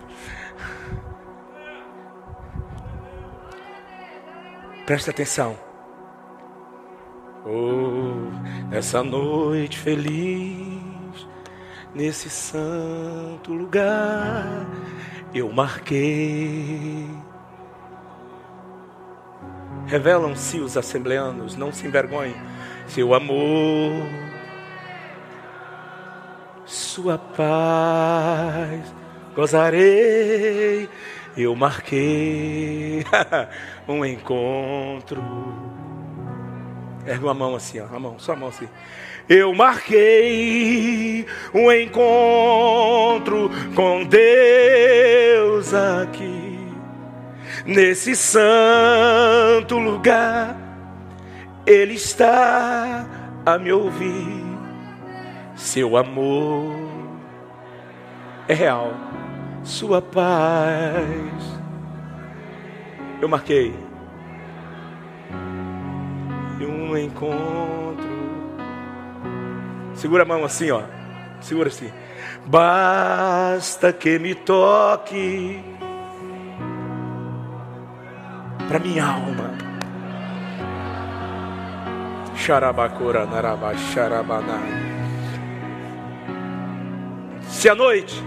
Presta atenção. Oh, essa noite feliz, nesse santo lugar, eu marquei. Revelam-se os assembleanos, não se envergonhem, seu amor sua paz gozarei. Eu marquei um encontro. Ergue uma mão assim, ó, a mão, só a mão assim. Eu marquei um encontro com Deus aqui, nesse santo lugar. Ele está a me ouvir seu amor é real, sua paz. Eu marquei um encontro. Segura a mão assim, ó. Segura assim. Basta que me toque para minha alma. Xarabacora, narabá, xarabaná. Se à noite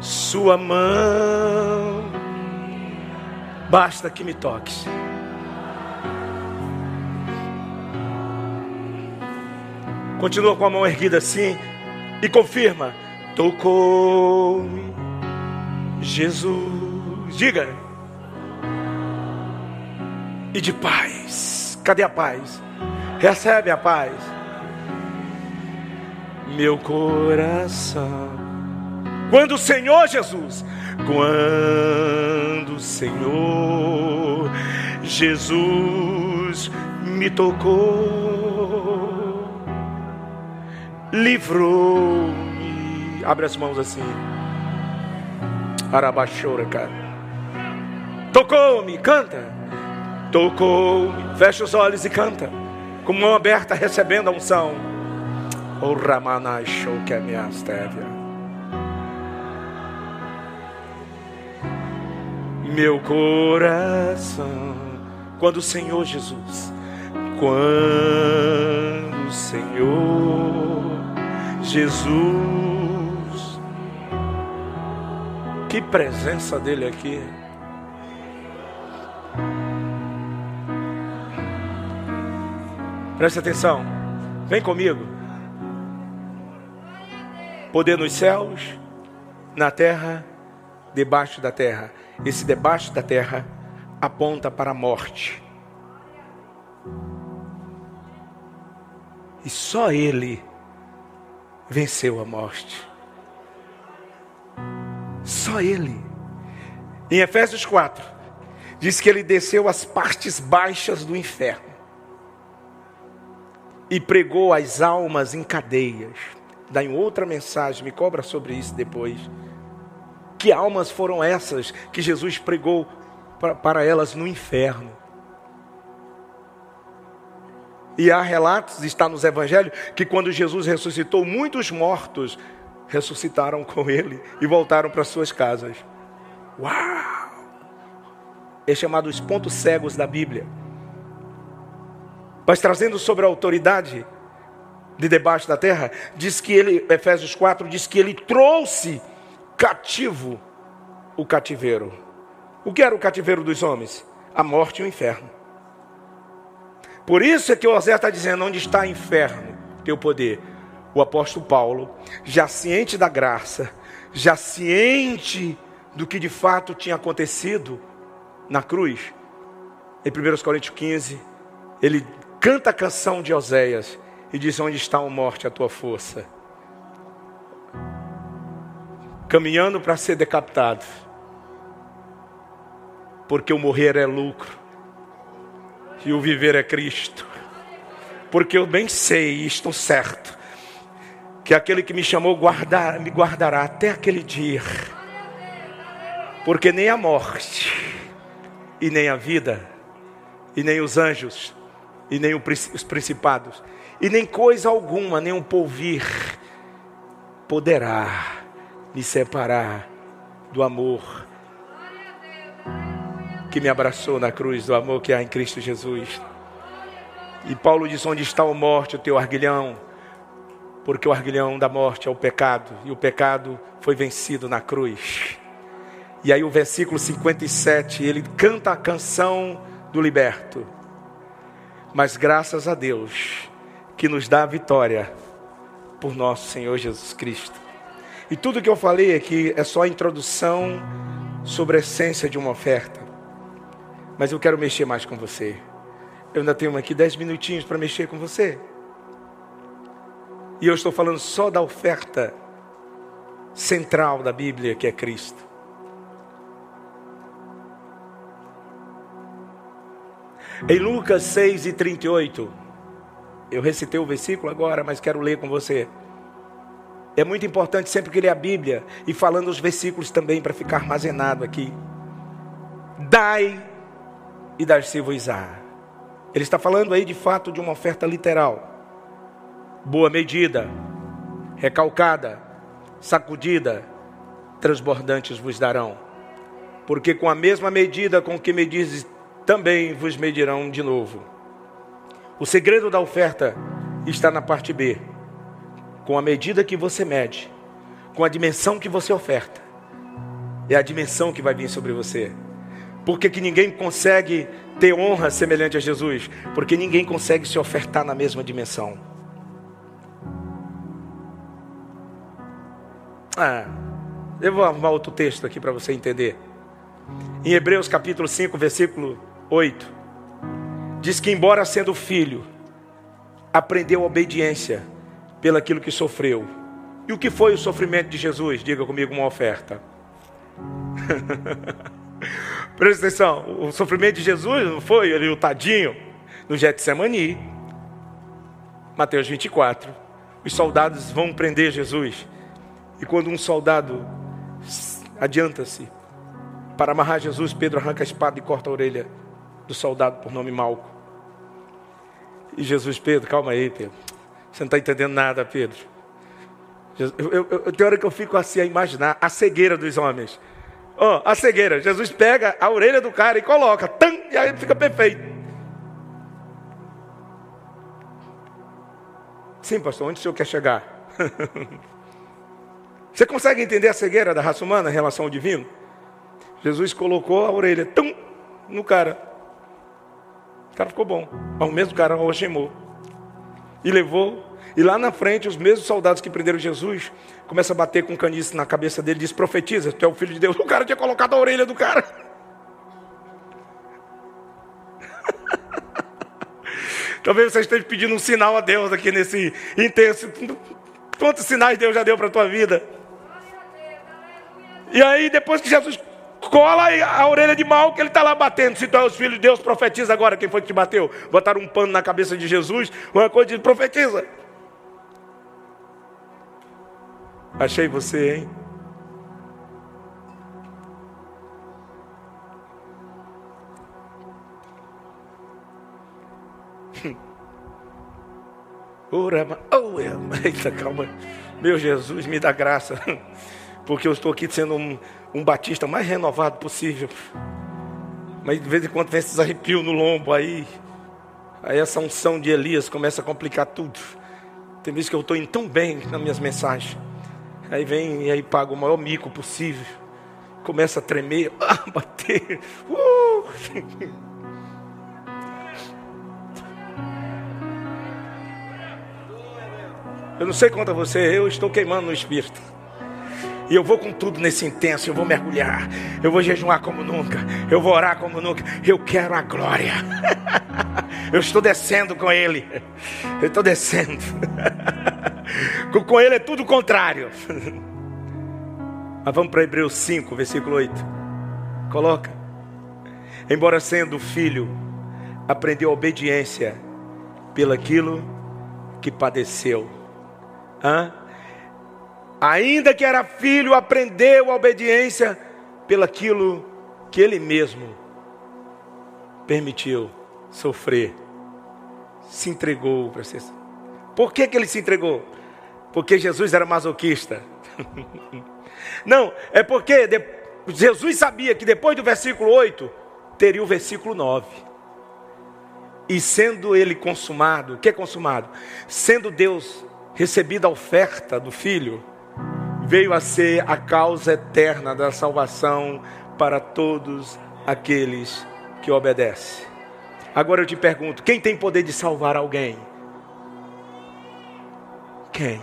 sua mão basta que me toques. Continua com a mão erguida assim e confirma: tocou-me Jesus. Diga. E de paz. Cadê a paz? Recebe a paz meu coração. Quando o Senhor Jesus, quando o Senhor Jesus me tocou, livrou-me. Abre as mãos assim. Arabaxora, cara. Tocou-me, canta. Tocou-me. Fecha os olhos e canta. Com mão aberta, recebendo a unção. O Ramana show que é minha astévia. Meu coração, quando o Senhor Jesus, quando o Senhor Jesus, que presença dele aqui. Preste atenção, vem comigo. Poder nos céus, na terra, debaixo da terra. Esse debaixo da terra aponta para a morte. E só Ele venceu a morte. Só Ele. Em Efésios 4, diz que Ele desceu às partes baixas do inferno e pregou as almas em cadeias. Em outra mensagem, me cobra sobre isso depois. Que almas foram essas que Jesus pregou para, para elas no inferno? E há relatos, está nos evangelhos, que quando Jesus ressuscitou, muitos mortos ressuscitaram com ele e voltaram para suas casas. Uau! É chamado os pontos cegos da Bíblia. Mas trazendo sobre a autoridade de debaixo da terra, diz que ele, Efésios 4, diz que ele trouxe cativo o cativeiro. O que era o cativeiro dos homens? A morte e o inferno. Por isso é que o Osé está dizendo: onde está o inferno, teu poder? O apóstolo Paulo, já ciente da graça, já ciente do que de fato tinha acontecido na cruz, em 1 Coríntios 15, ele canta a canção de Oséias e diz: Onde está a morte, a tua força? Caminhando para ser decapitado, porque o morrer é lucro e o viver é Cristo, porque eu bem sei e estou certo que aquele que me chamou guardar, me guardará até aquele dia, porque nem a morte, e nem a vida, e nem os anjos, e nem os principados, e nem coisa alguma, nem um porvir, poderá me separar do amor que me abraçou na cruz, do amor que há em Cristo Jesus. E Paulo diz: Onde está a morte, o teu arguilhão? Porque o arguilhão da morte é o pecado, e o pecado foi vencido na cruz. E aí, o versículo 57, ele canta a canção do liberto mas graças a Deus que nos dá a vitória por nosso Senhor Jesus Cristo. E tudo que eu falei aqui é só a introdução sobre a essência de uma oferta. Mas eu quero mexer mais com você. Eu ainda tenho aqui dez minutinhos para mexer com você. E eu estou falando só da oferta central da Bíblia, que é Cristo. Em Lucas 6 e 38, eu recitei o versículo agora, mas quero ler com você. É muito importante sempre que ler a Bíblia e falando os versículos também para ficar armazenado aqui. Dai e dar-se-vos-á. Ele está falando aí de fato de uma oferta literal. Boa medida, recalcada, sacudida, transbordantes vos darão. Porque com a mesma medida com que medizes também vos medirão de novo. O segredo da oferta está na parte B. Com a medida que você mede, com a dimensão que você oferta, é a dimensão que vai vir sobre você. Por que, ninguém consegue ter honra semelhante a Jesus? Porque ninguém consegue se ofertar na mesma dimensão. Ah, eu vou arrumar outro texto aqui para você entender. Em Hebreus capítulo 5, versículo 8. Diz que, embora sendo filho, aprendeu obediência pelaquilo que sofreu. E o que foi o sofrimento de Jesus? Diga comigo uma oferta. Presta atenção, o sofrimento de Jesus não foi ali o tadinho no Getsemani. Mateus 24. Os soldados vão prender Jesus. E quando um soldado adianta-se para amarrar Jesus, Pedro arranca a espada e corta a orelha do soldado por nome Malco. E Jesus, Pedro, calma aí, Pedro. Você não está entendendo nada, Pedro. Eu, eu, eu, tem hora que eu fico assim a imaginar a cegueira dos homens. Oh, a cegueira. Jesus pega a orelha do cara e coloca, tam, e aí fica perfeito. Sim, pastor, onde o senhor quer chegar? Você consegue entender a cegueira da raça humana em relação ao divino? Jesus colocou a orelha tum, no cara. O cara ficou bom. Mas o mesmo cara algemou. E levou. E lá na frente, os mesmos soldados que prenderam Jesus começam a bater com caniço na cabeça dele diz: profetiza, tu é o filho de Deus. O cara tinha colocado a orelha do cara. Talvez você esteja pedindo um sinal a Deus aqui nesse intenso. Quantos sinais Deus já deu para a tua vida? E aí, depois que Jesus cola a orelha de mal que ele está lá batendo. Se tu é os filhos de Deus, profetiza agora quem foi que te bateu. Botaram um pano na cabeça de Jesus, uma coisa de profetiza. Achei você, hein? Ora, oh, eita, calma. Meu Jesus, me dá graça. Porque eu estou aqui sendo um, um batista mais renovado possível. Mas de vez em quando vem esses arrepios no lombo aí. Aí essa unção de Elias começa a complicar tudo. Tem vezes que eu estou indo tão bem nas minhas mensagens. Aí vem e aí paga o maior mico possível. Começa a tremer, a bater. Uh! Eu não sei quanto a você, eu estou queimando no espírito. E eu vou com tudo nesse intenso, eu vou mergulhar, eu vou jejuar como nunca, eu vou orar como nunca. Eu quero a glória. Eu estou descendo com Ele. Eu estou descendo. Com Ele é tudo o contrário. Mas vamos para Hebreus 5, versículo 8. Coloca. Embora sendo filho, aprendeu obediência pelaquilo que padeceu. Hã? Ainda que era filho, aprendeu a obediência pelaquilo que ele mesmo permitiu sofrer, se entregou para ser. Por que, que ele se entregou? Porque Jesus era masoquista. Não, é porque. Jesus sabia que depois do versículo 8 teria o versículo 9. E sendo ele consumado, o que é consumado? Sendo Deus recebida a oferta do filho, veio a ser a causa eterna da salvação para todos aqueles que obedecem. Agora eu te pergunto: quem tem poder de salvar alguém? Quem?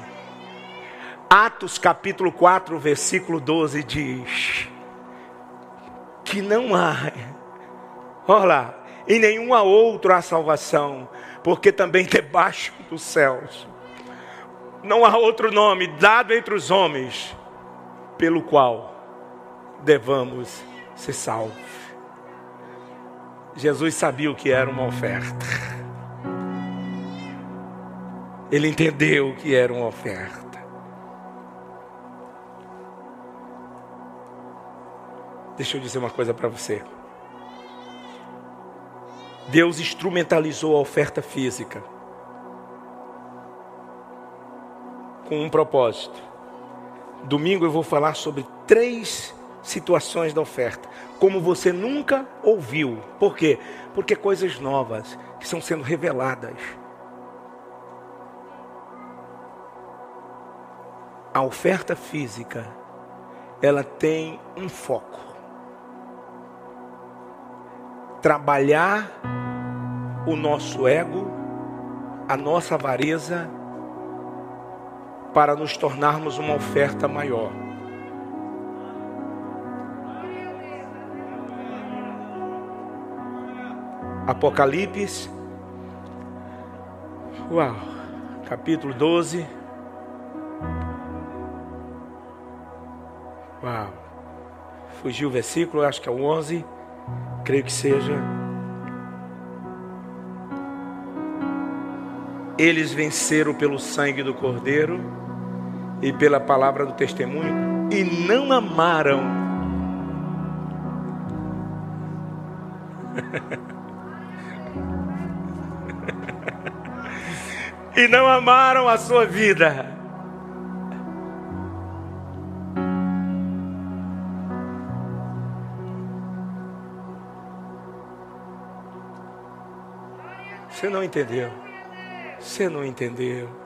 Atos capítulo 4, versículo 12 diz: Que não há, olha lá, em nenhuma outra há salvação, porque também debaixo dos céus não há outro nome dado entre os homens pelo qual devamos ser salvos. Jesus sabia o que era uma oferta. Ele entendeu o que era uma oferta. Deixa eu dizer uma coisa para você. Deus instrumentalizou a oferta física com um propósito. Domingo eu vou falar sobre três situações da oferta, como você nunca ouviu. Por quê? Porque coisas novas estão sendo reveladas. A oferta física, ela tem um foco. Trabalhar o nosso ego, a nossa avareza para nos tornarmos uma oferta maior. Apocalipse, uau, capítulo 12. Uau, fugiu o versículo, acho que é o 11, creio que seja. Eles venceram pelo sangue do Cordeiro e pela palavra do testemunho e não amaram. e não amaram a sua vida. Você não entendeu. Você não entendeu.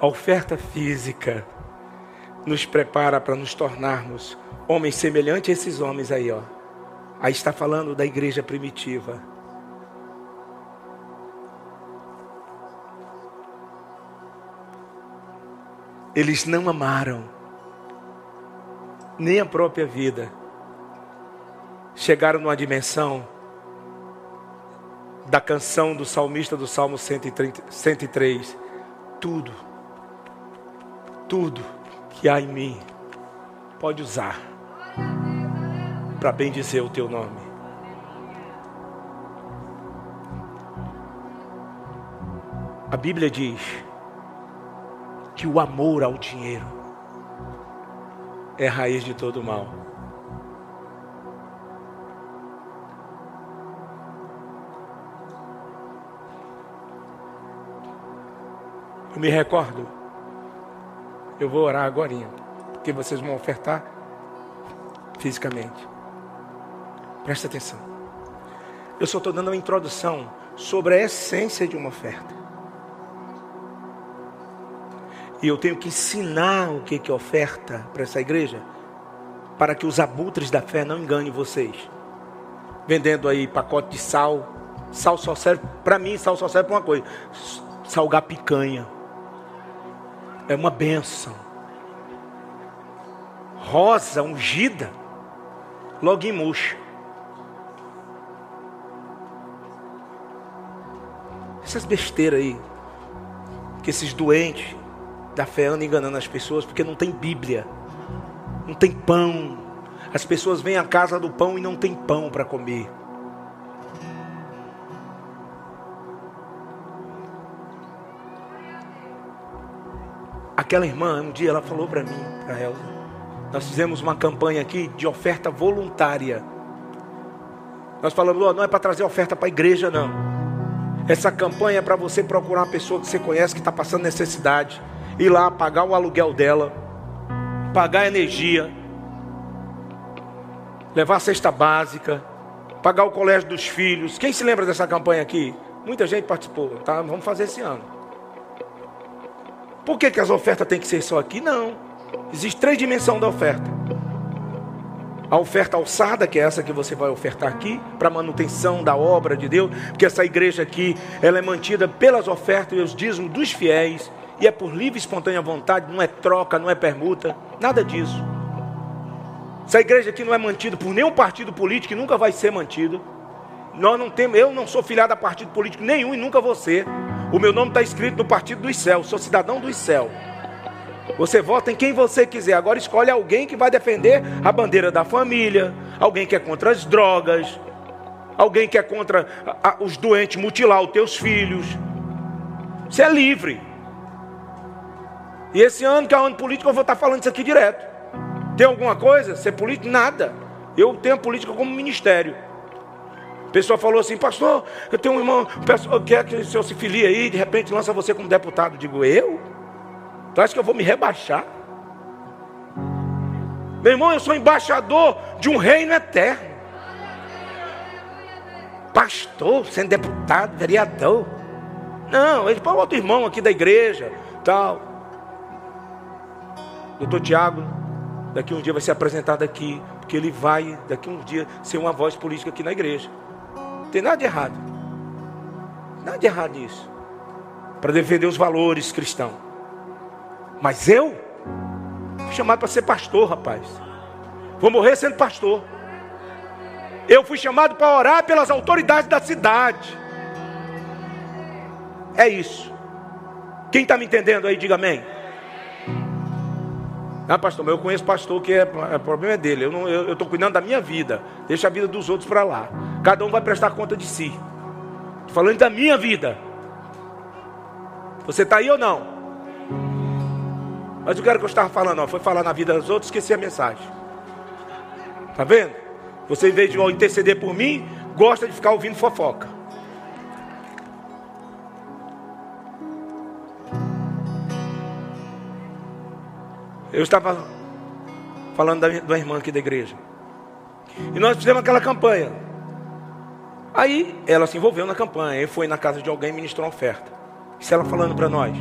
A oferta física nos prepara para nos tornarmos homens semelhantes a esses homens aí, ó. Aí está falando da igreja primitiva. Eles não amaram nem a própria vida. Chegaram numa dimensão da canção do salmista do Salmo 130, 103. Tudo, tudo que há em mim, pode usar para bendizer o teu nome. A Bíblia diz que o amor ao dinheiro é raiz de todo mal. Eu me recordo. Eu vou orar agora, porque vocês vão ofertar fisicamente. Presta atenção. Eu só estou dando uma introdução sobre a essência de uma oferta. E eu tenho que ensinar o que é oferta para essa igreja, para que os abutres da fé não enganem vocês. Vendendo aí pacote de sal. Sal só serve, para mim, sal só serve para uma coisa: salgar picanha é uma benção. Rosa ungida, logo em murcha. Essas besteiras aí, que esses doentes da fé andam enganando as pessoas porque não tem Bíblia, não tem pão. As pessoas vêm à casa do pão e não tem pão para comer. Aquela irmã, um dia ela falou para mim, para Elza, nós fizemos uma campanha aqui de oferta voluntária. Nós falamos, oh, não é para trazer oferta para a igreja, não. Essa campanha é para você procurar uma pessoa que você conhece que está passando necessidade, ir lá pagar o aluguel dela, pagar a energia, levar a cesta básica, pagar o colégio dos filhos. Quem se lembra dessa campanha aqui? Muita gente participou, tá? Vamos fazer esse ano. Por que, que as ofertas têm que ser só aqui? Não. Existe três dimensões da oferta. A oferta alçada, que é essa que você vai ofertar aqui, para manutenção da obra de Deus, porque essa igreja aqui, ela é mantida pelas ofertas e os dízimos dos fiéis, e é por livre e espontânea vontade, não é troca, não é permuta, nada disso. Essa igreja aqui não é mantida por nenhum partido político e nunca vai ser mantida. Nós não temos, eu não sou filiado a partido político nenhum e nunca vou ser. O meu nome está escrito no partido dos céus, sou cidadão dos céus. Você vota em quem você quiser. Agora escolhe alguém que vai defender a bandeira da família, alguém que é contra as drogas, alguém que é contra os doentes mutilar os teus filhos. Você é livre. E esse ano, que é o ano político, eu vou estar falando isso aqui direto. Tem alguma coisa? Ser político? Nada. Eu tenho a política como ministério. Pessoa falou assim, pastor, eu tenho um irmão, pessoa quer que o senhor se filie aí, de repente lança você como deputado. Eu digo, eu? Tu acha que eu vou me rebaixar? Meu irmão, eu sou embaixador de um reino eterno. Pastor, sendo deputado, vereador. Não, ele foi outro irmão aqui da igreja, tal. Doutor Tiago, daqui um dia vai ser apresentado aqui, porque ele vai, daqui um dia, ser uma voz política aqui na igreja. Não tem nada de errado. Nada de errado nisso. Para defender os valores cristãos. Mas eu fui chamado para ser pastor, rapaz. Vou morrer sendo pastor. Eu fui chamado para orar pelas autoridades da cidade. É isso. Quem está me entendendo aí, diga amém. Ah, pastor, mas eu conheço pastor que é, é problema é dele. Eu estou cuidando da minha vida. Deixa a vida dos outros para lá. Cada um vai prestar conta de si. Estou falando da minha vida. Você está aí ou não? Mas o que era que eu estava falando? Ó, foi falar na vida dos outros, esqueci a mensagem. Está vendo? Você, em vez de interceder por mim, gosta de ficar ouvindo fofoca. Eu estava falando da, da irmã aqui da igreja. E nós fizemos aquela campanha. Aí ela se envolveu na campanha. E foi na casa de alguém e ministrou uma oferta. Isso ela falando para nós.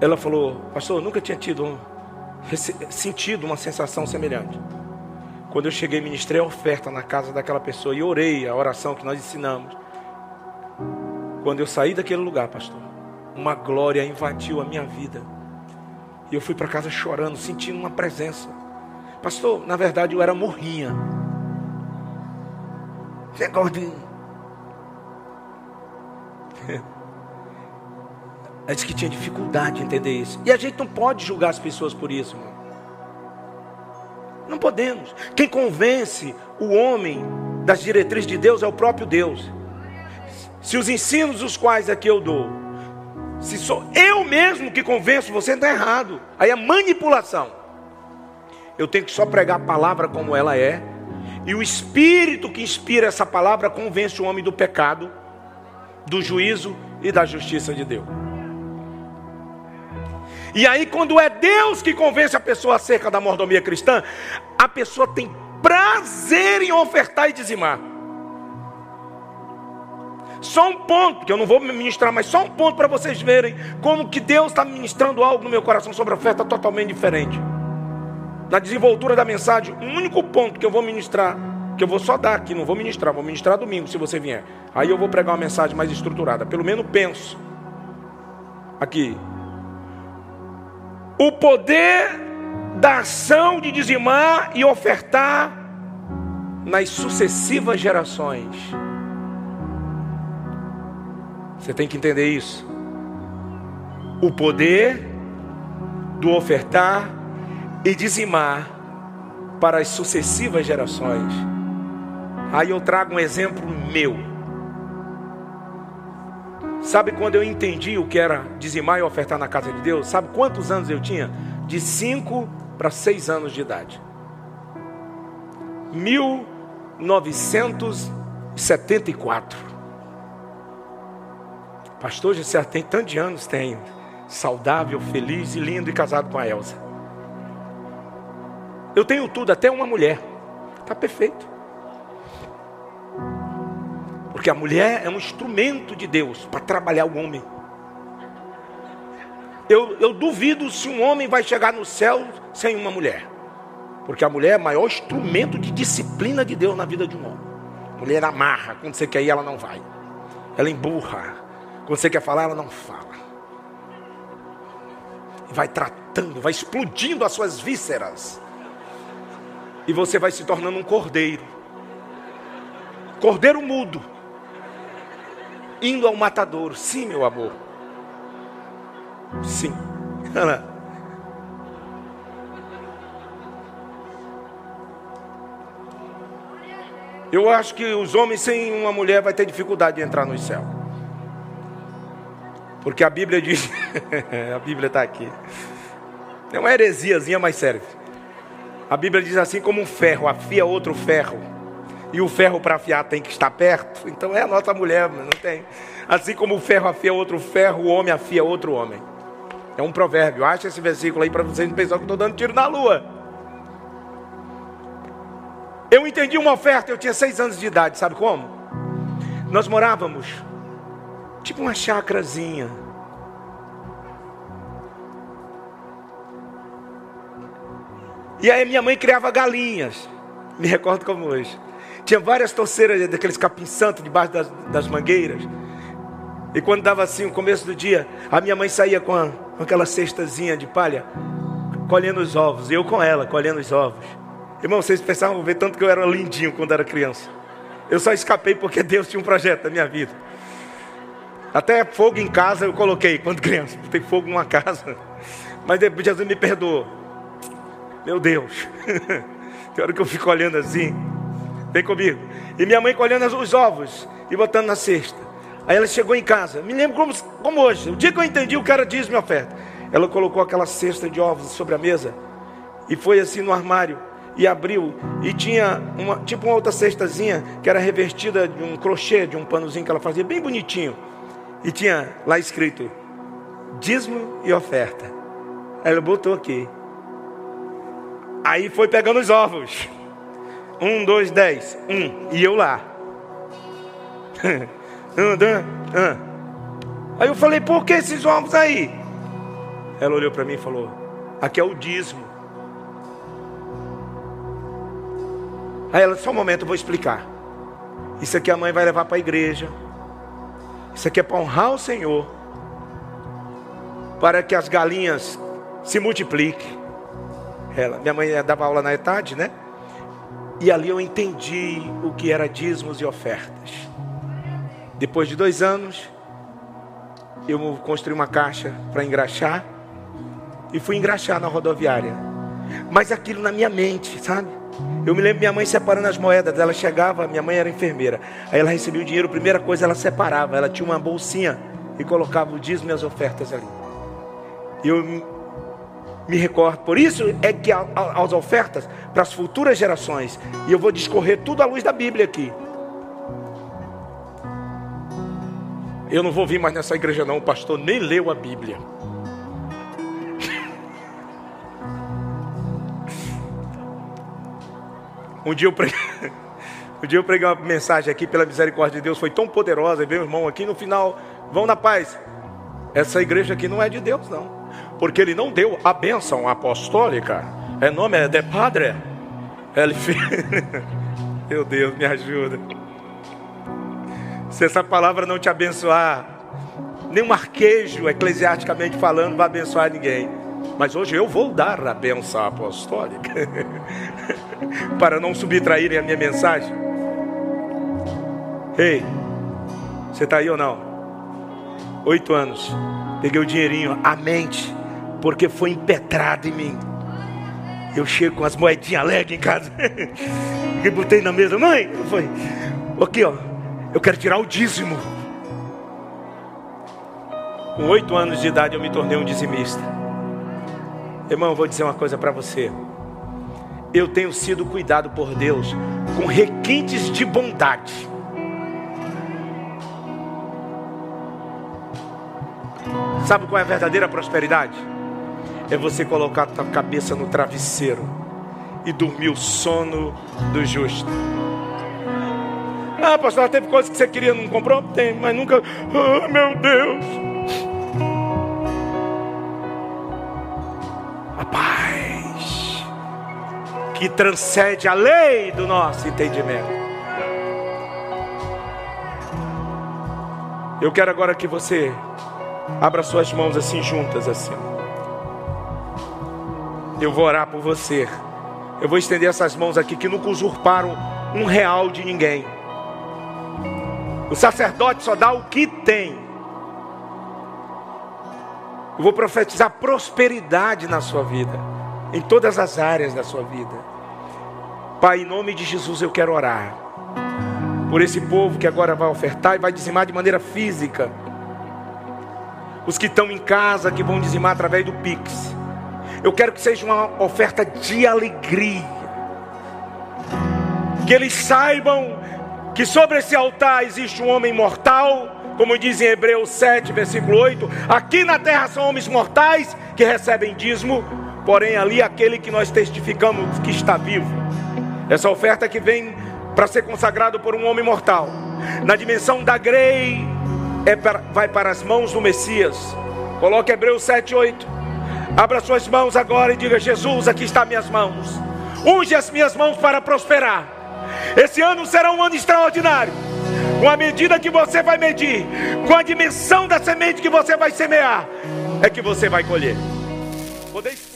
Ela falou, pastor, nunca tinha tido sentido uma sensação semelhante. Quando eu cheguei, ministrei a oferta na casa daquela pessoa e orei a oração que nós ensinamos. Quando eu saí daquele lugar, pastor, uma glória invadiu a minha vida. E eu fui para casa chorando, sentindo uma presença. Pastor, na verdade eu era morrinha. Você é gordinho. Ela disse que tinha dificuldade de entender isso. E a gente não pode julgar as pessoas por isso, irmão. Não podemos. Quem convence o homem das diretrizes de Deus é o próprio Deus. Se os ensinos os quais aqui eu dou, se sou eu mesmo que convenço, você está errado. Aí é manipulação. Eu tenho que só pregar a palavra como ela é. E o Espírito que inspira essa palavra convence o homem do pecado, do juízo e da justiça de Deus. E aí, quando é Deus que convence a pessoa acerca da mordomia cristã, a pessoa tem prazer em ofertar e dizimar. Só um ponto, que eu não vou ministrar, mas só um ponto para vocês verem como que Deus está ministrando algo no meu coração sobre oferta totalmente diferente. Na desenvoltura da mensagem, o único ponto que eu vou ministrar, que eu vou só dar aqui, não vou ministrar, vou ministrar domingo se você vier. Aí eu vou pregar uma mensagem mais estruturada, pelo menos penso. Aqui, o poder da ação de dizimar e ofertar nas sucessivas gerações. Você tem que entender isso. O poder do ofertar e dizimar para as sucessivas gerações. Aí eu trago um exemplo meu. Sabe quando eu entendi o que era dizimar e ofertar na casa de Deus? Sabe quantos anos eu tinha? De 5 para 6 anos de idade. 1974. Pastor José tem tantos anos, tem. Saudável, feliz e lindo e casado com a Elsa. Eu tenho tudo, até uma mulher. Está perfeito. Porque a mulher é um instrumento de Deus para trabalhar o homem. Eu, eu duvido se um homem vai chegar no céu sem uma mulher. Porque a mulher é o maior instrumento de disciplina de Deus na vida de um homem. A mulher amarra, quando você quer ir, ela não vai. Ela emburra. Quando você quer falar, ela não fala. Vai tratando, vai explodindo as suas vísceras. E você vai se tornando um cordeiro. Cordeiro mudo indo ao matadouro. Sim, meu amor. Sim. Eu acho que os homens sem uma mulher vai ter dificuldade de entrar no céu. Porque a Bíblia diz, a Bíblia está aqui. É uma heresiazinha, mas serve. A Bíblia diz assim como um ferro afia outro ferro e o ferro para afiar tem que estar perto. Então é a nossa mulher, não tem. Assim como o ferro afia outro ferro, o homem afia outro homem. É um provérbio. Acha esse versículo aí para vocês não pensarem que eu estou dando tiro na lua. Eu entendi uma oferta, eu tinha seis anos de idade, sabe como? Nós morávamos tipo uma chacrazinha. E aí minha mãe criava galinhas. Me recordo como hoje. Tinha várias torceiras daqueles capim santo debaixo das, das mangueiras. E quando dava assim, o começo do dia, a minha mãe saía com, a, com aquela cestazinha de palha, colhendo os ovos. E eu com ela, colhendo os ovos. Irmão, vocês pensavam ver tanto que eu era lindinho quando era criança. Eu só escapei porque Deus tinha um projeto na minha vida. Até fogo em casa eu coloquei quando criança. Botei fogo numa casa. Mas depois Jesus me perdoou. Meu Deus. Tem hora que eu fico olhando assim. Vem comigo. E minha mãe colhendo os ovos e botando na cesta. Aí ela chegou em casa. Me lembro como, como hoje. O dia que eu entendi, o cara diz minha oferta. Ela colocou aquela cesta de ovos sobre a mesa. E foi assim no armário. E abriu. E tinha uma, tipo uma outra cestazinha que era revertida de um crochê, de um panozinho que ela fazia, bem bonitinho. E tinha lá escrito: dízimo e oferta. Ela botou aqui. Aí foi pegando os ovos. Um, dois, dez. Um. E eu lá. Aí eu falei, por que esses ovos aí? Ela olhou para mim e falou: Aqui é o dízimo. Aí ela, só um momento, eu vou explicar. Isso aqui a mãe vai levar para a igreja. Isso aqui é para honrar o Senhor. Para que as galinhas se multipliquem. Ela, minha mãe dava aula na etade, né? E ali eu entendi o que era dízimos e ofertas. Depois de dois anos, eu construí uma caixa para engraxar e fui engraxar na rodoviária. Mas aquilo na minha mente, sabe? Eu me lembro minha mãe separando as moedas. Ela chegava, minha mãe era enfermeira. Aí ela recebia o dinheiro, primeira coisa ela separava. Ela tinha uma bolsinha e colocava o dízimo e as ofertas ali. Eu me recordo. Por isso é que as ofertas para as futuras gerações. E eu vou discorrer tudo à luz da Bíblia aqui. Eu não vou vir mais nessa igreja não, o pastor nem leu a Bíblia. Um dia eu preguei, um dia eu preguei uma mensagem aqui pela misericórdia de Deus, foi tão poderosa, e veio o irmão aqui no final, vão na paz. Essa igreja aqui não é de Deus não, porque ele não deu a bênção apostólica. É nome é de padre. Ele fez... Meu Deus, me ajuda. Se essa palavra não te abençoar, nenhum arquejo, eclesiasticamente falando, vai abençoar ninguém. Mas hoje eu vou dar a benção apostólica. para não subtraírem a minha mensagem. Ei, você está aí ou não? Oito anos, peguei o dinheirinho, a mente, porque foi impetrado em mim. Eu chego com as moedinhas alegres em casa, e botei na mesa, mãe, foi, aqui ó, eu quero tirar o dízimo. Com oito anos de idade eu me tornei um dizimista. Irmão, vou dizer uma coisa para você eu tenho sido cuidado por Deus com requintes de bondade. Sabe qual é a verdadeira prosperidade? É você colocar a tua cabeça no travesseiro e dormir o sono do justo. Ah, pastor, teve coisa que você queria, não comprou? Tem, mas nunca. Oh, meu Deus. Que transcende a lei do nosso entendimento. Eu quero agora que você abra suas mãos assim juntas assim. Eu vou orar por você. Eu vou estender essas mãos aqui que nunca usurparam um real de ninguém. O sacerdote só dá o que tem. Eu vou profetizar prosperidade na sua vida, em todas as áreas da sua vida. Pai, em nome de Jesus eu quero orar por esse povo que agora vai ofertar e vai dizimar de maneira física. Os que estão em casa, que vão dizimar através do Pix. Eu quero que seja uma oferta de alegria. Que eles saibam que sobre esse altar existe um homem mortal, como diz em Hebreus 7, versículo 8: aqui na terra são homens mortais que recebem dízimo, porém ali aquele que nós testificamos que está vivo. Essa oferta que vem para ser consagrado por um homem mortal. Na dimensão da grei, é para, vai para as mãos do Messias. Coloque Hebreus 7, 8. Abra suas mãos agora e diga: Jesus, aqui está minhas mãos. Unge as minhas mãos para prosperar. Esse ano será um ano extraordinário. Com a medida que você vai medir, com a dimensão da semente que você vai semear, é que você vai colher. Podeis